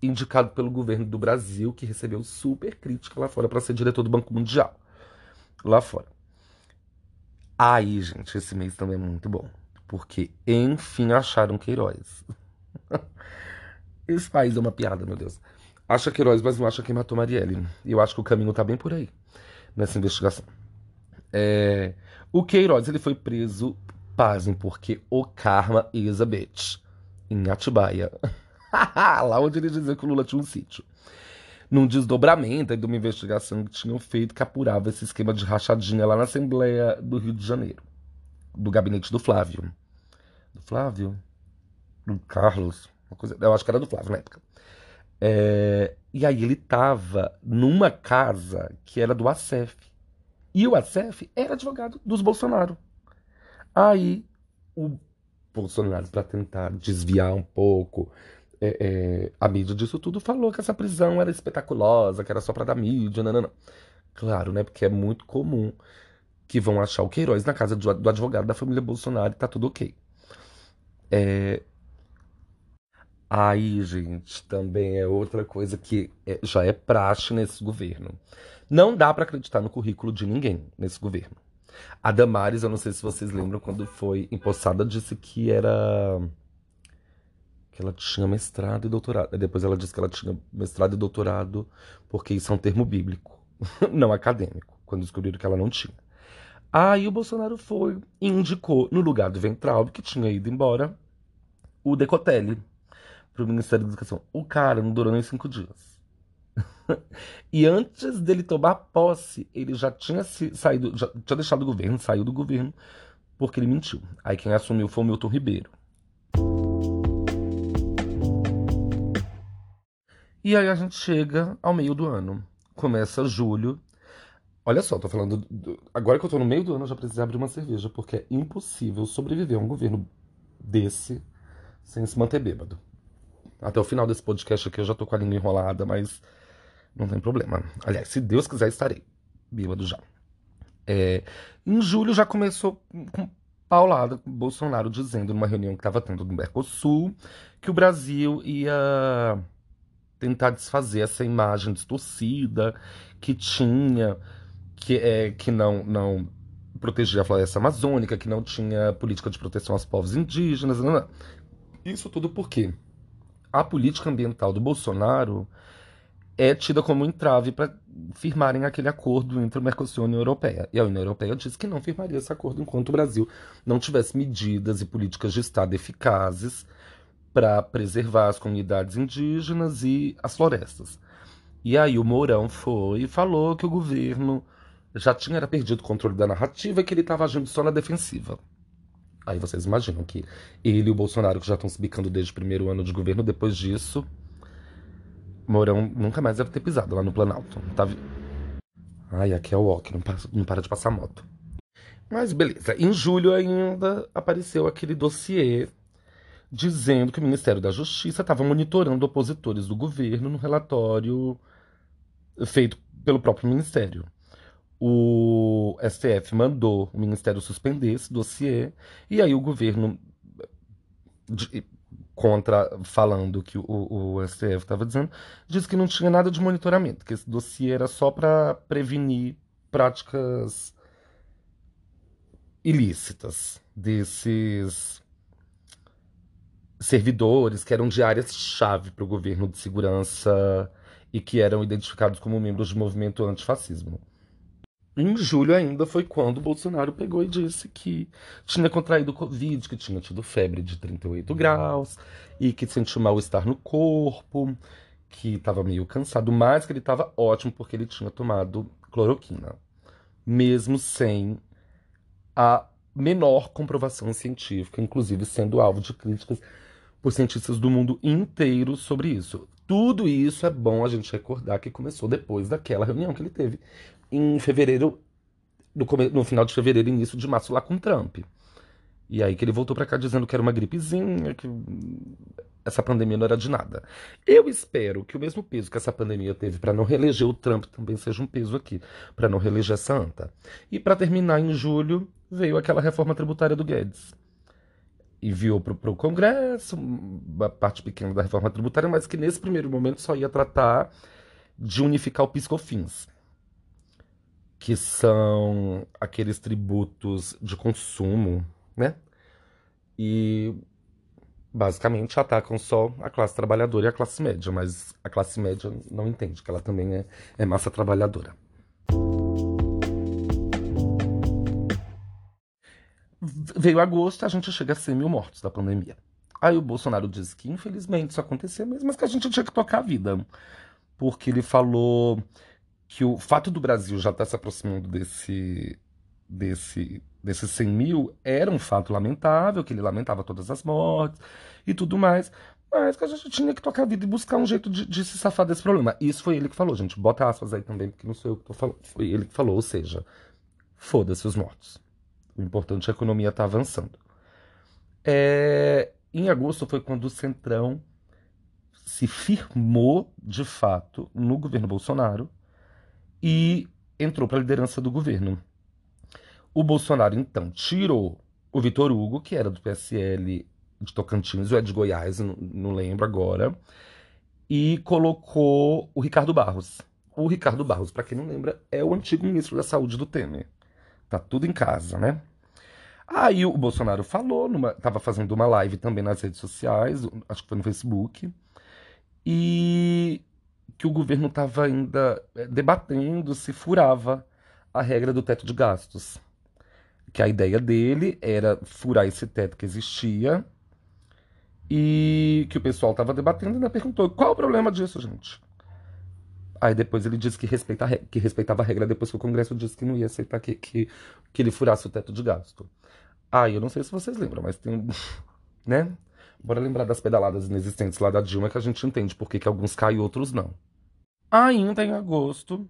indicado pelo governo do Brasil, que recebeu super crítica lá fora para ser diretor do Banco Mundial. Lá fora. Aí, gente, esse mês também é muito bom. Porque, enfim, acharam Queiroz. [LAUGHS] Esse país é uma piada, meu Deus acha Queiroz, mas não acha quem matou Marielle. E eu acho que o caminho tá bem por aí, nessa investigação. É... O Queiroz, ele foi preso, pasmem, porque o karma is a bitch. Em Atibaia. [LAUGHS] Lá onde ele dizia que o Lula tinha um sítio. Num desdobramento de uma investigação que tinham feito que apurava esse esquema de rachadinha lá na Assembleia do Rio de Janeiro. Do gabinete do Flávio. Do Flávio? Do Carlos? Coisa... Eu acho que era do Flávio na época. É, e aí ele estava numa casa que era do ACEF. E o ACEF era advogado dos Bolsonaro. Aí o Bolsonaro, para tentar desviar um pouco é, é, a mídia disso tudo, falou que essa prisão era espetaculosa, que era só para dar mídia, não. Claro, né? Porque é muito comum que vão achar o Queiroz na casa do, advogado da família Bolsonaro e tá tudo ok. É, Aí, gente, também é outra coisa que é, já é praxe nesse governo. Não dá para acreditar no currículo de ninguém nesse governo. A Damares, eu não sei se vocês lembram, quando foi empossada, disse que era. Que ela tinha mestrado e doutorado. Depois ela disse que ela tinha mestrado e doutorado, porque isso é um termo bíblico, [LAUGHS] não acadêmico, quando descobriram que ela não tinha. Aí o Bolsonaro foi e indicou, no lugar do Ventral, que tinha ido embora, o Decotelli para o Ministério da Educação. O cara não durou nem cinco dias. [LAUGHS] e antes dele tomar posse, ele já tinha saído, já tinha deixado o governo, saiu do governo, porque ele mentiu. Aí quem assumiu foi o Milton Ribeiro. E aí a gente chega ao meio do ano. Começa julho. Olha só, tô falando. Do... Agora que eu tô no meio do ano, eu já preciso abrir uma cerveja, porque é impossível sobreviver a um governo desse sem se manter bêbado. Até o final desse podcast aqui eu já tô com a língua enrolada, mas não tem problema. Aliás, se Deus quiser, estarei bêbado já. É, em julho já começou com paulada, Bolsonaro dizendo numa reunião que estava tendo no Mercosul que o Brasil ia tentar desfazer essa imagem distorcida que tinha, que, é, que não, não protegia a floresta amazônica, que não tinha política de proteção aos povos indígenas. Não, não. Isso tudo por quê? a política ambiental do Bolsonaro é tida como entrave para firmarem aquele acordo entre o Mercosul e a União Europeia. E a União Europeia disse que não firmaria esse acordo enquanto o Brasil não tivesse medidas e políticas de Estado eficazes para preservar as comunidades indígenas e as florestas. E aí o Mourão foi e falou que o governo já tinha perdido o controle da narrativa e que ele estava agindo só na defensiva. Aí vocês imaginam que ele e o Bolsonaro, que já estão se bicando desde o primeiro ano de governo, depois disso, Mourão nunca mais deve ter pisado lá no Planalto. Tá... Ai, aqui é o Ok, não, não para de passar moto. Mas beleza, em julho ainda apareceu aquele dossiê dizendo que o Ministério da Justiça estava monitorando opositores do governo no relatório feito pelo próprio Ministério. O STF mandou o Ministério suspender esse dossiê, e aí o governo, de, contra, falando que o, o STF estava dizendo, disse que não tinha nada de monitoramento, que esse dossiê era só para prevenir práticas ilícitas desses servidores que eram de áreas-chave para o governo de segurança e que eram identificados como membros do movimento antifascismo. Em julho ainda foi quando Bolsonaro pegou e disse que tinha contraído Covid, que tinha tido febre de 38 graus e que sentiu mal-estar no corpo, que estava meio cansado, mas que ele estava ótimo porque ele tinha tomado cloroquina, mesmo sem a menor comprovação científica, inclusive sendo alvo de críticas por cientistas do mundo inteiro sobre isso. Tudo isso é bom a gente recordar que começou depois daquela reunião que ele teve em fevereiro, no, no final de fevereiro, início de março, lá com Trump. E aí que ele voltou para cá dizendo que era uma gripezinha, que essa pandemia não era de nada. Eu espero que o mesmo peso que essa pandemia teve para não reeleger o Trump também seja um peso aqui, para não reeleger essa anta. E para terminar, em julho, veio aquela reforma tributária do Guedes. Enviou para o Congresso uma parte pequena da reforma tributária, mas que nesse primeiro momento só ia tratar de unificar o PiscoFins que são aqueles tributos de consumo, né? E basicamente atacam só a classe trabalhadora e a classe média, mas a classe média não entende que ela também é, é massa trabalhadora. Veio agosto, a gente chega a 100 mil mortos da pandemia. Aí o Bolsonaro disse que infelizmente isso acontecia mesmo, mas que a gente tinha que tocar a vida. Porque ele falou que o fato do Brasil já estar tá se aproximando desse, desse, desses 100 mil era um fato lamentável, que ele lamentava todas as mortes e tudo mais, mas que a gente tinha que tocar a vida e buscar um jeito de, de se safar desse problema. Isso foi ele que falou, gente. Bota aspas aí também, porque não sou eu que tô falando. Foi ele que falou, ou seja, foda-se os mortos. O importante é a economia estar tá avançando. É... Em agosto foi quando o Centrão se firmou de fato no governo Bolsonaro e entrou para a liderança do governo. O Bolsonaro, então, tirou o Vitor Hugo, que era do PSL de Tocantins, ou é de Goiás, não, não lembro agora, e colocou o Ricardo Barros. O Ricardo Barros, para quem não lembra, é o antigo ministro da Saúde do Temer. Tá tudo em casa, né? Aí o Bolsonaro falou, numa, tava fazendo uma live também nas redes sociais, acho que foi no Facebook, e que o governo estava ainda é, debatendo se furava a regra do teto de gastos. Que a ideia dele era furar esse teto que existia e que o pessoal estava debatendo e ainda perguntou qual o problema disso, gente. Aí depois ele disse que, respeita que respeitava a regra, depois que o Congresso disse que não ia aceitar que, que, que ele furasse o teto de gasto. Ah, eu não sei se vocês lembram, mas tem. [LAUGHS] né? Bora lembrar das pedaladas inexistentes lá da Dilma que a gente entende por que, que alguns caem e outros não. Ainda em agosto,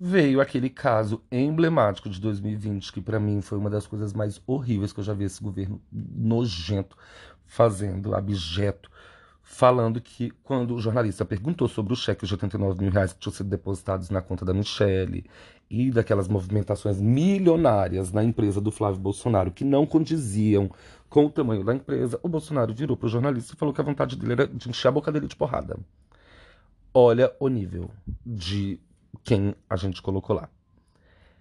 veio aquele caso emblemático de 2020, que para mim foi uma das coisas mais horríveis que eu já vi esse governo nojento fazendo, abjeto, falando que quando o jornalista perguntou sobre os cheques de 89 mil reais que tinham sido depositados na conta da Michelle e daquelas movimentações milionárias na empresa do Flávio Bolsonaro que não condiziam com o tamanho da empresa, o Bolsonaro virou para o jornalista e falou que a vontade dele era de encher a boca dele de porrada. Olha o nível de quem a gente colocou lá.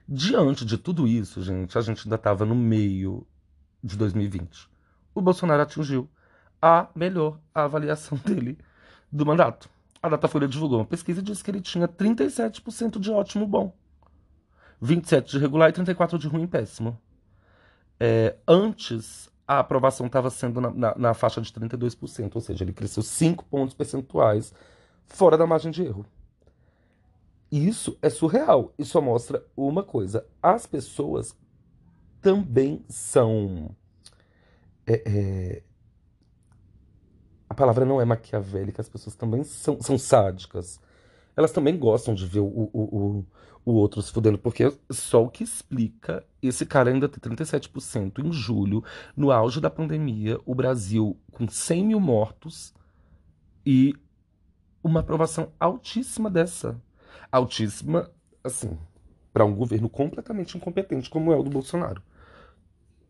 Diante de tudo isso, gente, a gente ainda estava no meio de 2020. O Bolsonaro atingiu a melhor avaliação [LAUGHS] dele do mandato. A Datafolha divulgou uma pesquisa e disse que ele tinha 37% de ótimo bom, 27% de regular e 34% de ruim péssimo. É, antes, a aprovação estava sendo na, na, na, faixa de 32%, ou seja, ele cresceu 5 pontos percentuais fora da margem de erro. Isso é surreal. Isso só mostra uma coisa: as pessoas também são. É, é, a palavra não é maquiavélica, as pessoas também são, são sádicas. Elas também gostam de ver o, o, o, o outro se fudendo, porque só o que explica esse cara ainda ter 37% em julho, no auge da pandemia, o Brasil com 100 mil mortos e uma aprovação altíssima dessa. Altíssima, assim, para um governo completamente incompetente como é o do Bolsonaro.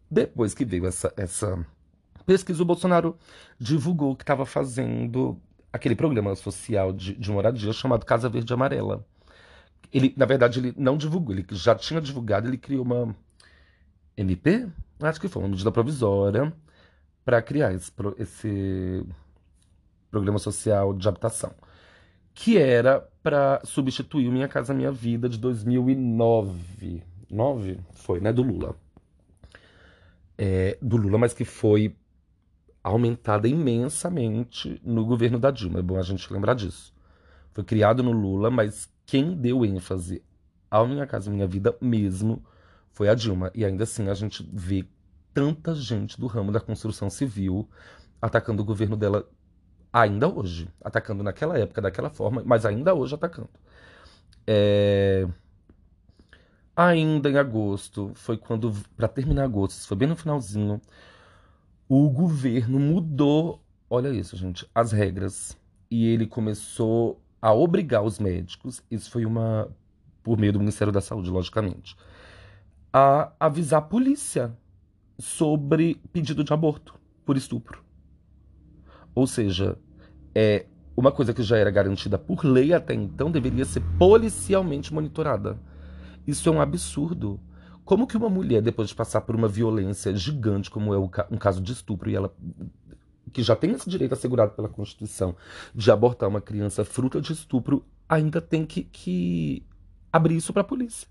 Depois que veio essa, essa pesquisa, o Bolsonaro divulgou que estava fazendo aquele programa social de, de moradia chamado Casa Verde Amarela. Ele, na verdade, ele não divulgou, ele já tinha divulgado, ele criou uma MP, acho que foi uma medida provisória, para criar esse, esse programa social de habitação, que era para substituir o Minha Casa Minha Vida de 2009. 9? Foi, né? Do Lula. É, do Lula, mas que foi aumentada imensamente no governo da Dilma. É bom a gente lembrar disso. Foi criado no Lula, mas quem deu ênfase ao Minha Casa Minha Vida mesmo foi a Dilma. E ainda assim a gente vê tanta gente do ramo da construção civil atacando o governo dela ainda hoje. Atacando naquela época, daquela forma, mas ainda hoje atacando. É... Ainda em agosto, foi quando, para terminar agosto, foi bem no finalzinho, o governo mudou, olha isso, gente, as regras. E ele começou a obrigar os médicos, isso foi uma por meio do Ministério da Saúde, logicamente, a avisar a polícia sobre pedido de aborto por estupro. Ou seja, é uma coisa que já era garantida por lei até então deveria ser policialmente monitorada. Isso é um absurdo. Como que uma mulher, depois de passar por uma violência gigante, como é um caso de estupro, e ela que já tem esse direito assegurado pela Constituição de abortar uma criança fruta de estupro, ainda tem que, que abrir isso para a polícia.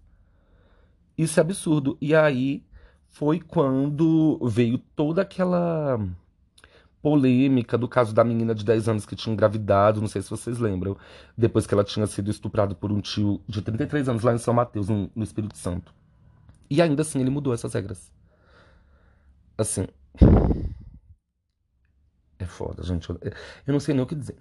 Isso é absurdo. E aí foi quando veio toda aquela polêmica do caso da menina de 10 anos que tinha engravidado, não sei se vocês lembram, depois que ela tinha sido estuprada por um tio de 33 anos lá em São Mateus, no, no Espírito Santo. E ainda assim ele mudou essas regras. Assim. É foda, gente. Eu não sei nem o que dizer.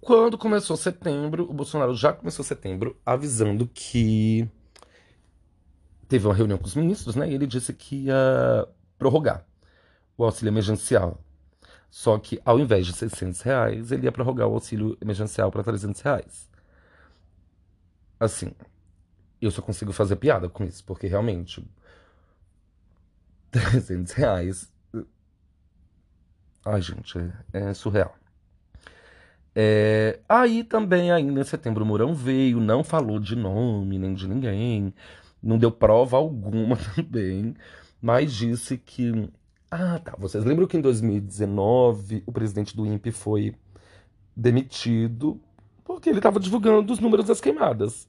Quando começou setembro, o Bolsonaro já começou setembro avisando que teve uma reunião com os ministros, né? E ele disse que ia prorrogar o auxílio emergencial. Só que ao invés de 600 reais, ele ia prorrogar o auxílio emergencial para 300 reais assim, eu só consigo fazer piada com isso, porque realmente [LAUGHS] 300 reais. Ai, gente, é, é surreal. É, aí também, ainda em setembro, o Mourão veio, não falou de nome nem de ninguém, não deu prova alguma [LAUGHS] também, mas disse que. Ah, tá. Vocês lembram que em 2019 o presidente do INPE foi demitido porque ele estava divulgando os números das queimadas.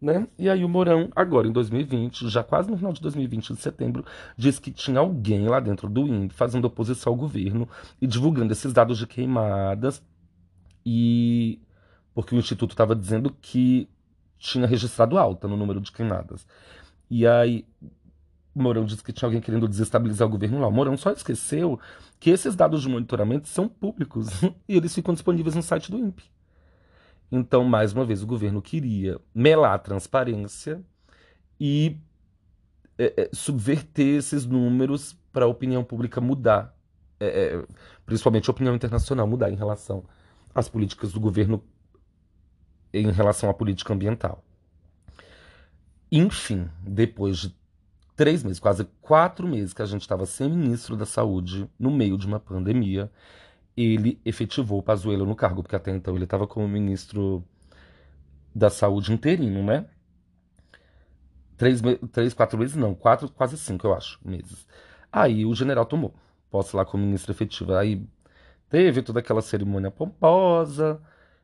Né? E aí o Mourão, agora em 2020, já quase no final de 2020, de setembro, disse que tinha alguém lá dentro do INPE fazendo oposição ao governo e divulgando esses dados de queimadas e porque o instituto estava dizendo que tinha registrado alta no número de queimadas. E aí Mourão disse que tinha alguém querendo desestabilizar o governo lá. O Mourão só esqueceu que esses dados de monitoramento são públicos [LAUGHS] e eles ficam disponíveis no site do INPE. Então, mais uma vez, o governo queria melar a transparência e é, é, subverter esses números para a opinião pública mudar, é, é, principalmente a opinião internacional mudar em relação às políticas do governo em relação à política ambiental. Enfim, depois de três meses, quase quatro meses que a gente estava sem ministro da Saúde no meio de uma pandemia, ele efetivou o Pazuello no cargo, porque até então ele estava como ministro da Saúde interino, né? Três, três, quatro meses, não, quatro, quase cinco, eu acho, meses. Aí o general tomou posse lá como ministro efetivo. Aí teve toda aquela cerimônia pomposa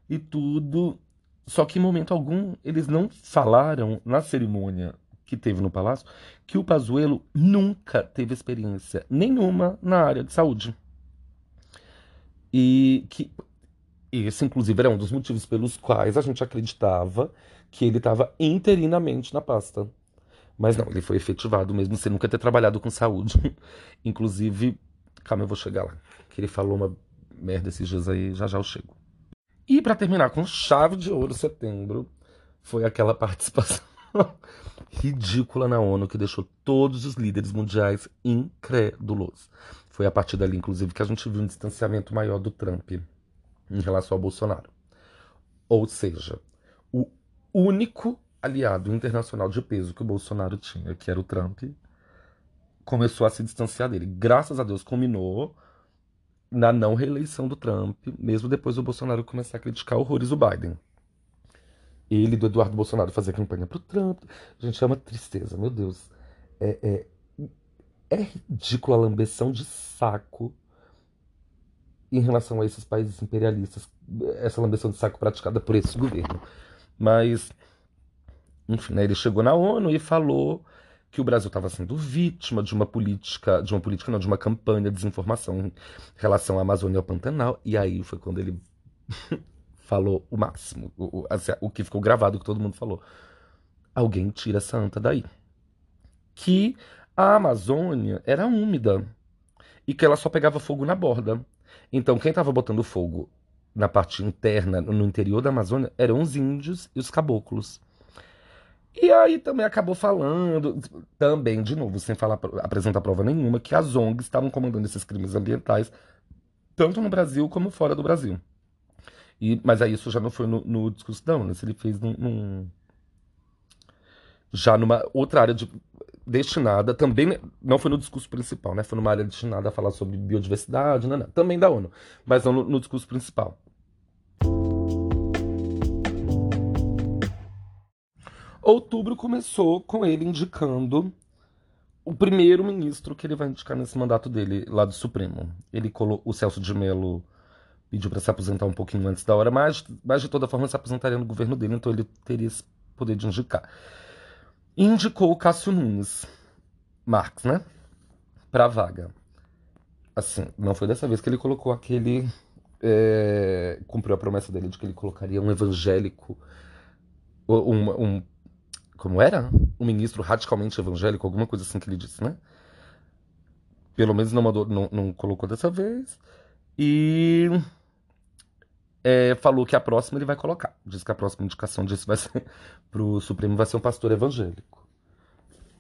e tudo. Só que em momento algum eles não falaram na cerimônia que teve no palácio que o Pazuello nunca teve experiência nenhuma na área de saúde. E que esse, inclusive, era um dos motivos pelos quais a gente acreditava que ele estava interinamente na pasta. Mas não, ele foi efetivado mesmo sem nunca ter trabalhado com saúde. [LAUGHS] inclusive, calma, eu vou chegar lá. Que ele falou uma merda esses dias aí, já já eu chego. E para terminar com chave de ouro, setembro, foi aquela [LAUGHS] participação ridícula na ONU que deixou todos os líderes mundiais incrédulos. Foi a partir dali, inclusive, que a gente viu um distanciamento maior do Trump em relação ao Bolsonaro. Ou seja, o único aliado internacional de peso que o Bolsonaro tinha, que era o Trump, começou a se distanciar dele. Graças a Deus, culminou na não reeleição do Trump, mesmo depois do Bolsonaro começar a criticar horrores o Biden. Ele do Eduardo Bolsonaro fazer campanha pro Trump. A gente chama tristeza, meu Deus. É, é, é ridícula a lambeção de saco em relação a esses países imperialistas, essa lambeção de saco praticada por esse governo. Mas, enfim, né, ele chegou na ONU e falou que o Brasil estava sendo vítima de uma política, de uma política não, de uma campanha de desinformação em relação à Amazônia e ao Pantanal. E aí foi quando ele [LAUGHS] falou o máximo, o, assim, o que ficou gravado que todo mundo falou. Alguém tira essa anta daí. Que a Amazônia era úmida e que ela só pegava fogo na borda. Então, quem estava botando fogo na parte interna, no interior da Amazônia, eram os índios e os caboclos. E aí também acabou falando, também, de novo, sem falar, apresentar prova nenhuma, que as ONGs estavam comandando esses crimes ambientais, tanto no Brasil como fora do Brasil. E, mas aí isso já não foi no, no discurso, não, né? Ele fez num, num, já numa outra área de, destinada, também não foi no discurso principal, né? Foi numa área destinada a falar sobre biodiversidade, não, não, também da ONU, mas não no, no discurso principal. Outubro começou com ele indicando o primeiro ministro que ele vai indicar nesse mandato dele lá do Supremo. Ele colocou o Celso de Mello pediu para se aposentar um pouquinho antes da hora, mas, mas de toda forma se aposentaria no governo dele, então ele teria esse poder de indicar indicou o Cássio Nunes Marx, né? Pra vaga. Assim, não foi dessa vez que ele colocou aquele. É, cumpriu a promessa dele de que ele colocaria um evangélico. Um, um, como era? Um ministro radicalmente evangélico, alguma coisa assim que ele disse, né? Pelo menos não, mandou, não, não colocou dessa vez. E é, falou que a próxima ele vai colocar. Diz que a próxima indicação disso vai [LAUGHS] ser pro Supremo vai ser um pastor evangélico.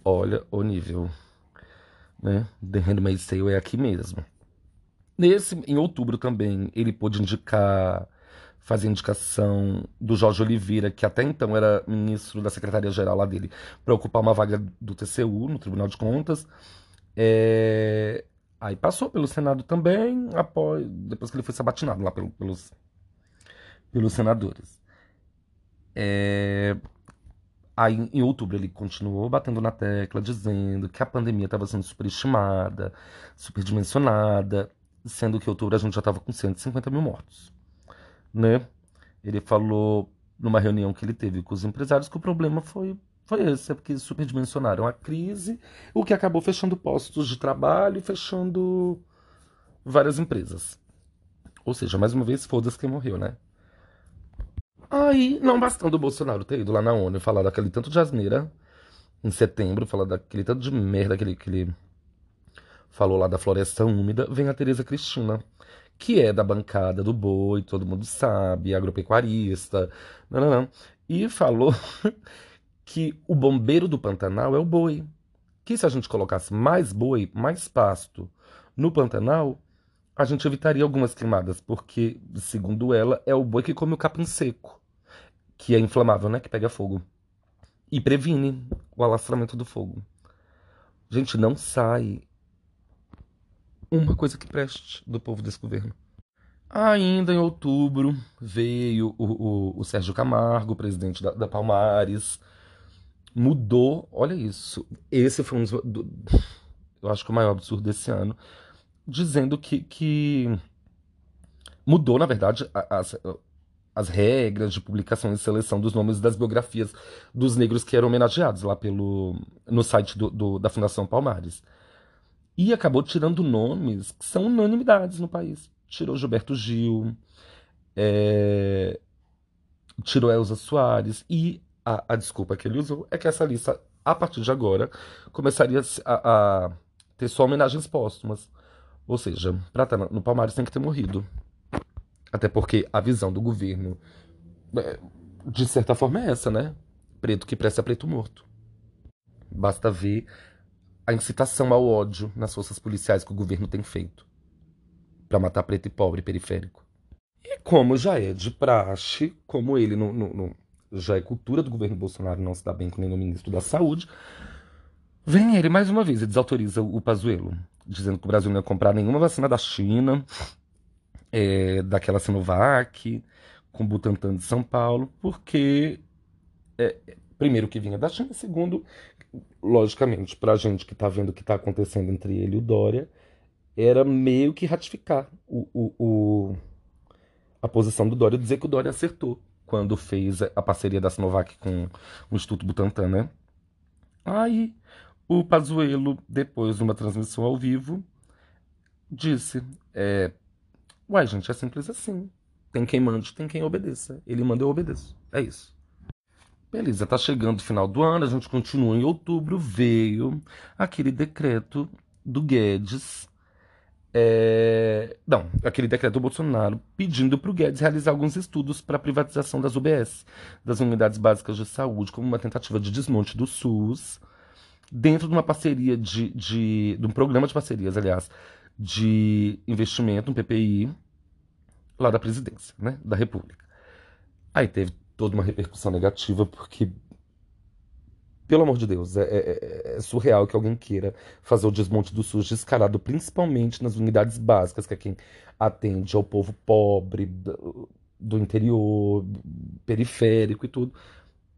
Olha o nível, né? The Handmaid's Tale é aqui mesmo. Nesse, em outubro também, ele pôde indicar, fazer indicação do Jorge Oliveira, que até então era ministro da Secretaria-Geral lá dele, para ocupar uma vaga do TCU, no Tribunal de Contas. É... Aí passou pelo Senado também, após, depois que ele foi sabatinado lá pelo, pelos, pelos senadores. É... Aí, em outubro, ele continuou batendo na tecla, dizendo que a pandemia estava sendo superestimada, superdimensionada, sendo que em outubro a gente já estava com 150 mil mortos. Né? Ele falou numa reunião que ele teve com os empresários que o problema foi, foi esse, é porque superdimensionaram a crise, o que acabou fechando postos de trabalho e fechando várias empresas. Ou seja, mais uma vez, foda-se quem morreu, né? Aí, não bastando o Bolsonaro ter ido lá na ONU e falar daquele tanto de asneira em setembro, falar daquele tanto de merda que ele, que ele falou lá da floresta úmida, vem a Tereza Cristina, que é da bancada do boi, todo mundo sabe, agropecuarista, não, não, não, e falou [LAUGHS] que o bombeiro do Pantanal é o boi. Que se a gente colocasse mais boi, mais pasto no Pantanal, a gente evitaria algumas queimadas, porque, segundo ela, é o boi que come o capim seco que é inflamável, né? Que pega fogo. E previne o alastramento do fogo. Gente, não sai uma coisa que preste do povo desse governo. Ainda em outubro veio o, o, o Sérgio Camargo, presidente da, da, Palmares, mudou, olha isso, esse foi um do, eu acho que o maior absurdo desse ano, dizendo que, que mudou, na verdade, a, a, as regras de publicação e seleção dos nomes das biografias dos negros que eram homenageados lá pelo no site do, do, da Fundação Palmares. E acabou tirando nomes que são unanimidades no país. Tirou Gilberto Gil, é, tirou Elza Soares, e a, a, desculpa que ele usou é que essa lista, a partir de agora, começaria a, a ter só homenagens póstumas. Ou seja, para estar no Palmares tem que ter morrido. Até porque a visão do governo, é, de certa forma, é essa, né? Preto que presta preto morto. Basta ver a incitação ao ódio nas forças policiais que o governo tem feito para matar preto e pobre periférico. E como já é de praxe, como ele no, no, no, já é cultura do governo Bolsonaro não se dá bem com nenhum ministro da Saúde, vem ele mais uma vez e desautoriza o Pazuello, dizendo que o Brasil não ia comprar nenhuma vacina da China, é, daquela Sinovac, com Butantan de São Paulo, porque, é, primeiro, que vinha da China, segundo, logicamente, para a gente que está vendo o que está acontecendo entre ele e o Dória, era meio que ratificar o, o, o, a posição do Dória, dizer que o Dória acertou quando fez a parceria da Sinovac com o Instituto Butantan, né? Aí o Pazuello, depois de uma transmissão ao vivo, disse: é, Uai, gente, é simples assim. Tem quem mande, tem quem obedeça. Ele manda, eu obedeço. É isso. Beleza, tá chegando o final do ano, a gente continua em outubro, veio aquele decreto do Guedes. É... Não, aquele decreto do Bolsonaro pedindo para o Guedes realizar alguns estudos para a privatização das UBS, das Unidades Básicas de Saúde, como uma tentativa de desmonte do SUS, dentro de uma parceria de, de, de um programa de parcerias, aliás, de investimento, um PPI, lá da presidência, né, da República. Aí teve toda uma repercussão negativa, porque, pelo amor de Deus, é, é, é, surreal que alguém queira fazer o desmonte do SUS descarado, principalmente nas unidades básicas, que é quem atende ao povo pobre, do interior, periférico e tudo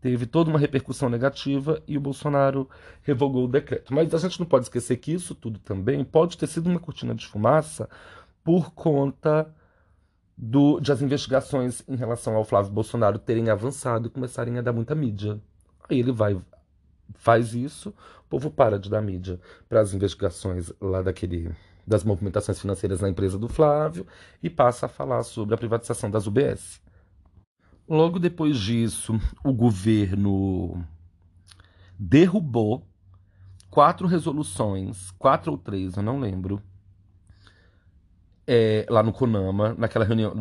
teve toda uma repercussão negativa e o Bolsonaro revogou o decreto. Mas a gente não pode esquecer que isso tudo também pode ter sido uma cortina de fumaça por conta do, de as investigações em relação ao Flávio Bolsonaro terem avançado e começarem a dar muita mídia. Aí ele vai, faz isso, o povo para de dar mídia para as investigações lá daquele das movimentações financeiras na empresa do Flávio e passa a falar sobre a privatização das UBS. Logo depois disso, o governo derrubou quatro resoluções, quatro ou três, eu não lembro, é, lá no CONAMA, naquela reunião,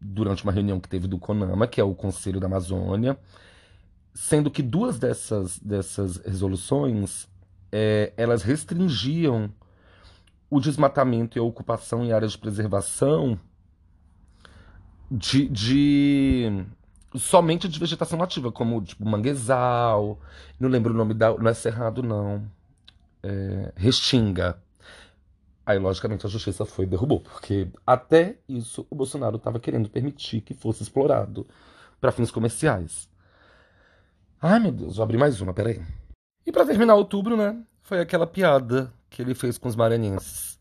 durante uma reunião que teve do CONAMA, que é o Conselho da Amazônia, sendo que duas dessas, dessas resoluções é, elas restringiam o desmatamento e a ocupação em áreas de preservação de, de somente de vegetação nativa, como tipo manguezal, não lembro o nome da. Não é cerrado, não. é, Restinga. Aí, logicamente, a justiça foi e derrubou, porque até isso o Bolsonaro estava querendo permitir que fosse explorado para fins comerciais. Ai, meu Deus, vou abrir mais uma, peraí. E para terminar outubro, né, foi aquela piada que ele fez com os maranhenses,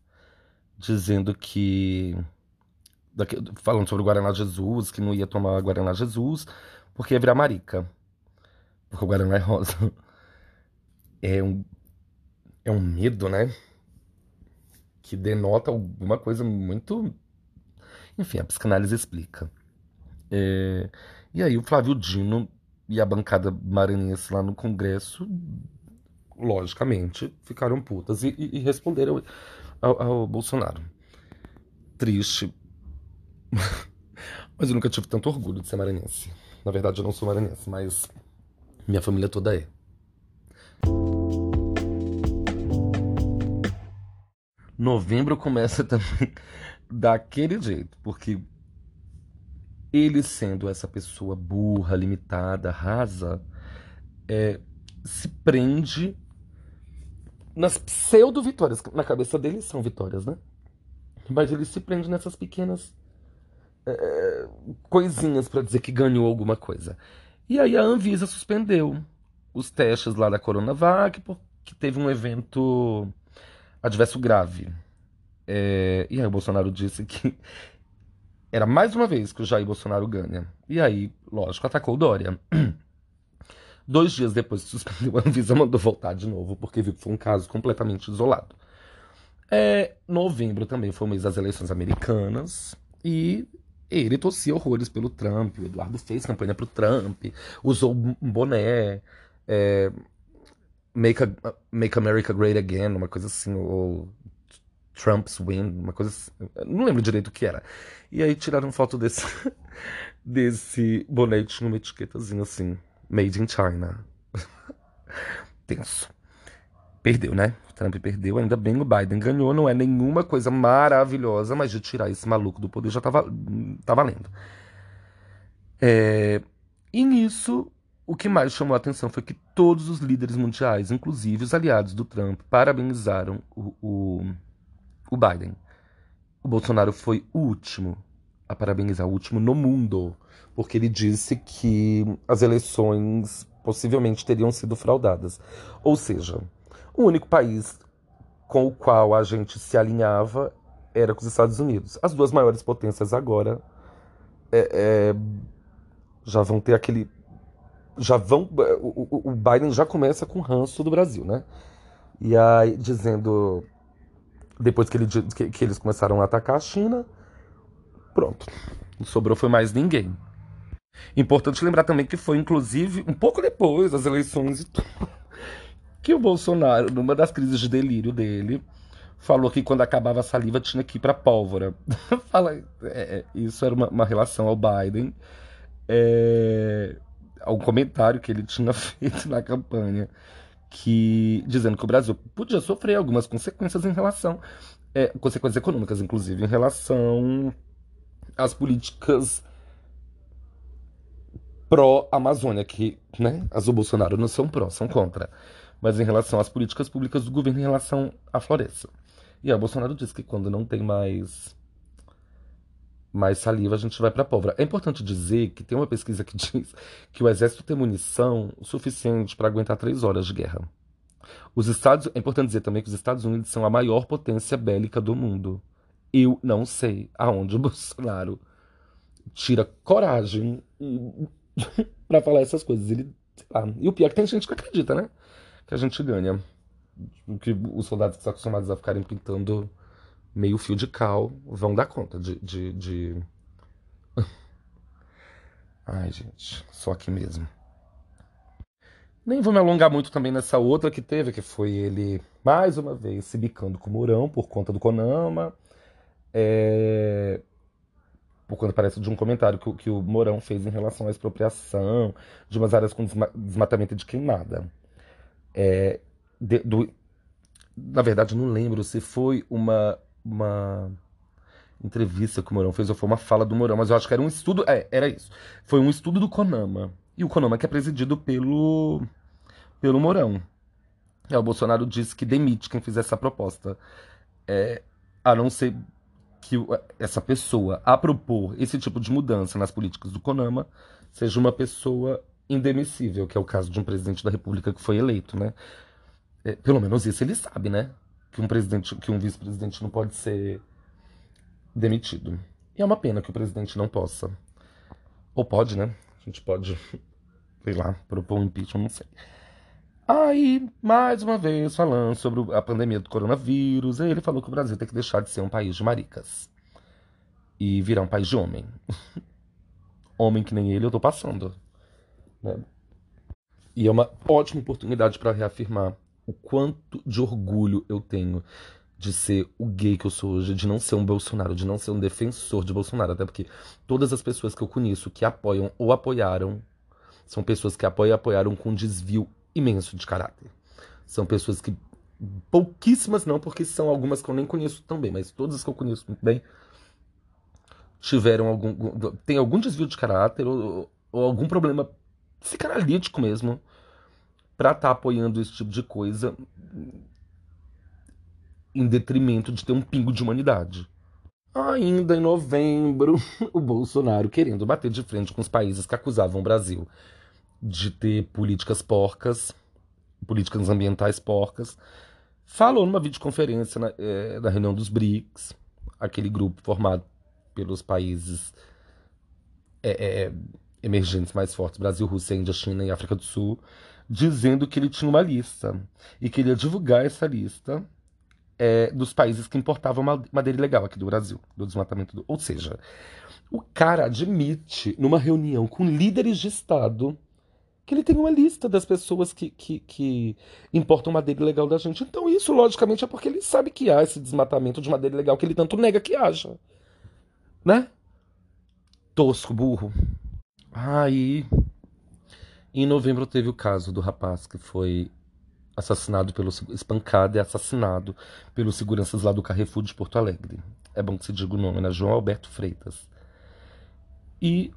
dizendo que. Falando sobre o Guaraná Jesus, que não ia tomar Guaraná Jesus, porque ia virar marica. Porque o Guaraná é rosa. [LAUGHS] É um. É um medo, né? Que denota alguma coisa muito. Enfim, a psicanálise explica. É... E aí o Flávio Dino e a bancada maranhense lá no Congresso, logicamente, ficaram putas e, e, e responderam ao, ao, Bolsonaro. Triste. Mas eu nunca tive tanto orgulho de ser maranhense. Na verdade, eu não sou maranhense, mas minha família toda é. Novembro começa [LAUGHS] também daquele jeito, porque ele sendo essa pessoa burra, limitada, rasa, é, se prende nas pseudo-vitórias. Na cabeça dele são vitórias, né? Mas ele se prende nessas pequenas é, coisinhas para dizer que ganhou alguma coisa. E aí a Anvisa suspendeu os testes lá da Coronavac porque teve um evento adverso grave. É, e aí o Bolsonaro disse que [LAUGHS] era mais uma vez que o Jair Bolsonaro ganha. E aí, lógico, atacou o Dória. [CLEARS THROAT] Dois dias depois que suspendeu, [LAUGHS] a Anvisa mandou voltar de novo, porque viu que foi um caso completamente isolado. É, novembro também foi o mês das eleições americanas e ele torcia horrores pelo Trump. O Eduardo fez campanha pro Trump, usou um boné, é, make, a, make America Great Again, uma coisa assim, ou Trump's Win, uma coisa assim. Não lembro direito o que era. E aí tiraram foto desse, [LAUGHS] desse boné e tinha uma etiquetazinha assim, Made in China. [LAUGHS] Tenso. Perdeu, né? Trump perdeu, ainda bem o Biden ganhou. Não é nenhuma coisa maravilhosa, mas de tirar esse maluco do poder já tava, tá valendo. É... E nisso, o que mais chamou a atenção foi que todos os líderes mundiais, inclusive os aliados do Trump, parabenizaram o, o o Biden. O Bolsonaro foi o último a parabenizar, o último no mundo, porque ele disse que as eleições possivelmente teriam sido fraudadas. Ou seja, o único país com o qual a gente se alinhava era com os Estados Unidos. As duas maiores potências agora é, é, já vão ter aquele. Já vão. O, o, Biden já começa com ranço do Brasil, né? E aí dizendo depois que, ele, que, que eles começaram a atacar a China, pronto. Não sobrou foi mais ninguém. Importante lembrar também que foi, inclusive, um pouco depois das eleições e tudo, que o Bolsonaro, numa das crises de delírio dele, falou que quando acabava a saliva tinha que ir para pólvora. [LAUGHS] Fala, é, é, isso era uma, uma, relação ao Biden, é, ao comentário que ele tinha [LAUGHS] feito na campanha que dizendo que o Brasil podia sofrer algumas consequências em relação é, consequências econômicas, inclusive, em relação às políticas pró-Amazônia, que né, as do Bolsonaro não são pró, são contra, mas em relação às políticas públicas do governo em relação à floresta. E aí, o Bolsonaro disse que quando não tem mais mais saliva a gente vai para a pólvora. É importante dizer que tem uma pesquisa que [LAUGHS] diz que o exército tem munição suficiente para aguentar três horas de guerra. Os Estados, é importante dizer também que os Estados Unidos são a maior potência bélica do mundo. Eu não sei aonde o [LAUGHS] Bolsonaro tira coragem [LAUGHS] para falar essas coisas. Ele, e o pior é que tem gente que acredita, né? Que a gente ganha. Que os soldados que estão acostumados a ficarem pintando meio fio de cal vão dar conta de. de, de... [LAUGHS] Ai, gente, só aqui mesmo. Nem vou me alongar muito também nessa outra que teve, que foi ele, mais uma vez, se bicando com o Mourão por conta do Conama. É... Por conta, parece, de um comentário que, que o Mourão fez em relação à expropriação de umas áreas com desmatamento de queimada. É... De, do... Na verdade, não lembro se foi uma uma entrevista que o Morão fez, ou foi uma fala do Morão, mas eu acho que era um estudo. É, era isso. Foi um estudo do Conama. E o Conama que é presidido pelo, pelo Morão. É, o Bolsonaro disse que demite quem fizer essa proposta. É, a não ser que essa pessoa, a propor esse tipo de mudança nas políticas do CONAMA, seja uma pessoa indemissível, que é o caso de um presidente da República que foi eleito, né? É, pelo menos isso ele sabe, né? Que um presidente, que um vice-presidente não pode ser demitido. E é uma pena que o presidente não possa. Ou pode, né? A gente pode, [LAUGHS] sei lá, propor um impeachment, não sei. Aí, mais uma vez, falando sobre a pandemia do coronavírus, ele falou que o Brasil tem que deixar de ser um país de maricas e virar um país de homem. [LAUGHS] homem que nem ele, eu tô passando. Né? E é uma ótima oportunidade para reafirmar o quanto de orgulho eu tenho de ser o gay que eu sou hoje, de não ser um Bolsonaro, de não ser um defensor de Bolsonaro, até porque todas as pessoas que eu conheço que apoiam ou apoiaram são pessoas que apoiam e apoiaram com desvio imenso de caráter. São pessoas que. Pouquíssimas não, porque são algumas que eu nem conheço tão bem, mas todas que eu conheço muito bem tiveram algum. tem algum desvio de caráter ou, ou algum problema psicanalítico mesmo para estar tá apoiando esse tipo de coisa em detrimento de ter um pingo de humanidade. Ainda em novembro, [LAUGHS] o Bolsonaro querendo bater de frente com os países que acusavam o Brasil de ter políticas porcas, políticas ambientais porcas, falou numa videoconferência na, é, na reunião dos BRICS, aquele grupo formado pelos países é, é, emergentes mais fortes, Brasil, Rússia, Índia, China e África do Sul, dizendo que ele tinha uma lista e que ele ia divulgar essa lista é, dos países que importavam madeira ilegal aqui do Brasil, do desmatamento. Do... Ou seja, o cara admite numa reunião com líderes de Estado que ele tem uma lista das pessoas que, que, que importam madeira ilegal da gente. Então, isso, logicamente, é porque ele sabe que há esse desmatamento de madeira ilegal que ele tanto nega que haja. Né? Tosco, burro. Aí, em novembro teve o caso do rapaz que foi assassinado pelo espancado e assassinado pelos seguranças lá do Carrefour de Porto Alegre. É bom que se diga o nome, né? João Alberto Freitas. E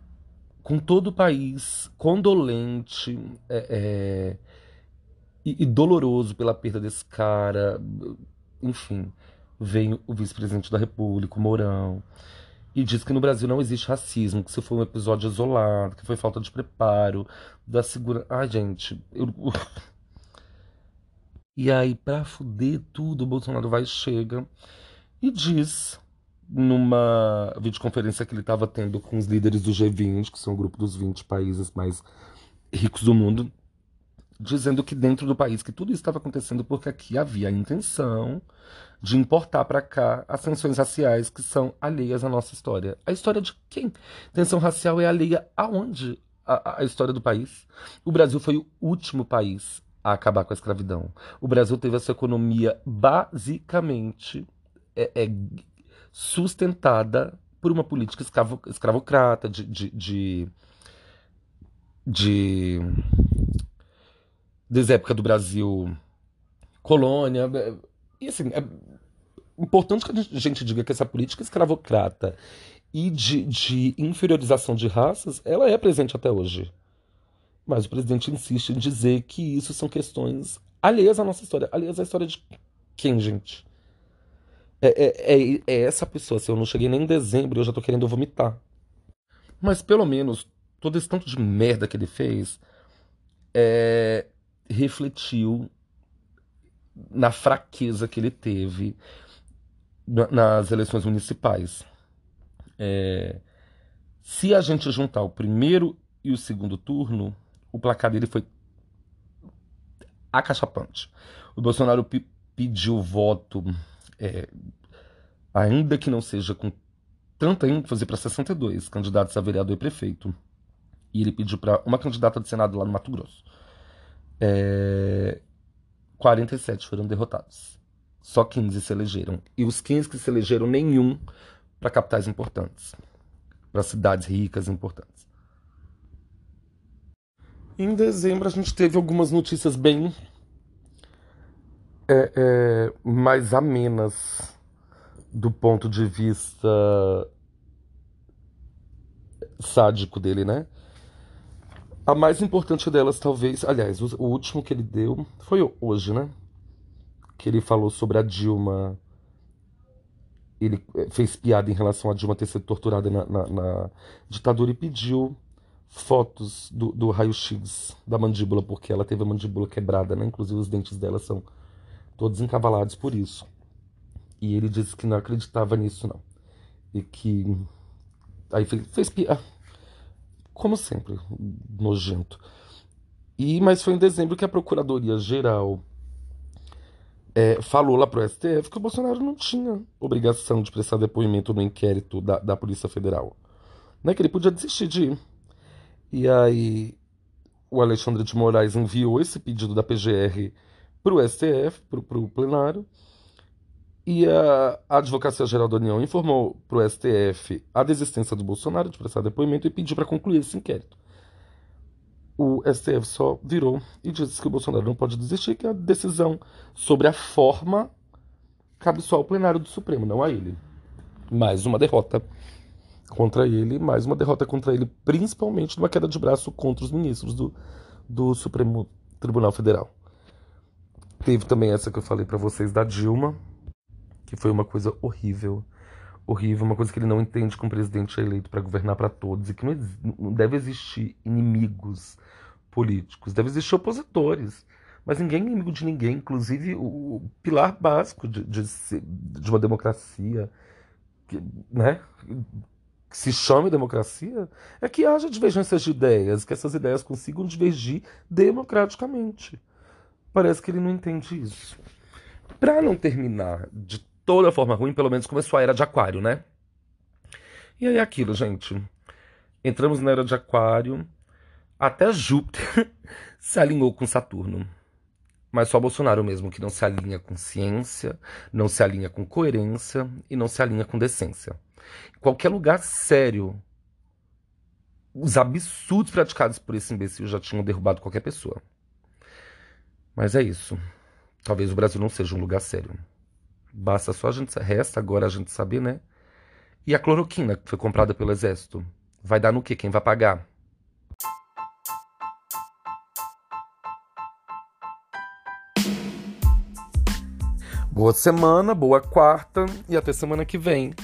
com todo o país condolente é, é, e, e, doloroso pela perda desse cara. Enfim, vem o vice-presidente da República, o Mourão, e diz que no Brasil não existe racismo, que isso foi um episódio isolado, que foi falta de preparo, da segurança. Ai, gente, eu. [LAUGHS] E aí, pra fuder tudo, o Bolsonaro vai chega e diz numa videoconferência que ele estava tendo com os líderes do G20, que são o grupo dos 20 países mais ricos do mundo, dizendo que dentro do país que tudo isso estava acontecendo porque aqui havia a intenção de importar para cá as tensões raciais que são alheias à nossa história. A história de quem? Tensão racial é alheia aonde? A, a história do país. O Brasil foi o último país a acabar com a escravidão. O Brasil teve essa economia basicamente é, é, sustentada por uma política escravo, escravocrata, de, de, de, de desde a época do Brasil colônia. E assim, é importante que a gente diga que essa política escravocrata e de, de inferiorização de raças, ela é presente até hoje. Mas o presidente insiste em dizer que isso são questões alheias à nossa história. Alheias à história de quem, gente? É, é, é, é, essa pessoa. Se eu não cheguei nem em dezembro, eu já tô querendo vomitar. Mas pelo menos todo esse tanto de merda que ele fez é, refletiu na fraqueza que ele teve nas eleições municipais. É, se a gente juntar o primeiro e o segundo turno, o placar dele foi acachapante. O Bolsonaro pediu voto é, ainda que não seja com tanta ênfase para 62 candidatos a vereador e prefeito. E ele pediu para uma candidata de Senado lá no Mato Grosso. É, 47 foram derrotados. Só 15 se elegeram. E os 15 que se elegeram, nenhum para capitais importantes. Para cidades ricas importantes. Em dezembro a gente teve algumas notícias bem é, é, mais amenas do ponto de vista sádico dele, né? A mais importante delas, talvez, aliás, o, último que ele deu foi hoje, né? que ele falou sobre a Dilma. Ele eh, fez piada em relação a Dilma ter sido torturada na, na, na ditadura e pediu fotos do, do raio-x da mandíbula, porque ela teve a mandíbula quebrada, né? Inclusive os dentes dela são todos encavalados por isso. E ele disse que não acreditava nisso, não. E que. Aí fez, fez piada. Como sempre, nojento. E, mas foi em dezembro que a Procuradoria-Geral é, falou lá pro STF que o Bolsonaro não tinha obrigação de prestar depoimento no inquérito da, da Polícia Federal. Né, que ele podia desistir de ir. E aí o Alexandre de Moraes enviou esse pedido da PGR para o STF, para o plenário, e a, Advocacia Geral da União informou para o STF a desistência do Bolsonaro de prestar depoimento e pediu para concluir esse inquérito. O STF só virou e disse que o Bolsonaro não pode desistir, que a decisão sobre a forma cabe só ao plenário do Supremo, não a ele. Mais uma derrota contra ele, mais uma derrota contra ele, principalmente numa queda de braço contra os ministros do, do Supremo Tribunal Federal. Teve também essa que eu falei para vocês da Dilma, que foi uma coisa horrível. Horrível, uma coisa que ele não entende que um presidente é eleito para governar para todos e que não, não deve existir inimigos políticos, deve existir opositores. Mas ninguém é inimigo de ninguém, inclusive o pilar básico de, de, de uma democracia, que, né? que se chame democracia, é que haja divergências de ideias, que essas ideias consigam divergir democraticamente. Parece que ele não entende isso. Para não terminar de toda forma ruim, pelo menos começou a era de Aquário, né? E aí aquilo, gente. Entramos na era de Aquário, até Júpiter [LAUGHS] se alinhou com Saturno. Mas só Bolsonaro mesmo que não se alinha com ciência, não se alinha com coerência e não se alinha com decência. Qualquer lugar sério, os absurdos praticados por esse imbecil já tinham derrubado qualquer pessoa. Mas é isso. Talvez o Brasil não seja um lugar sério. Basta só a gente. Resta agora a gente saber, né? E a cloroquina que foi comprada pelo exército? Vai dar no quê? Quem vai pagar? Boa semana, boa quarta e até semana que vem.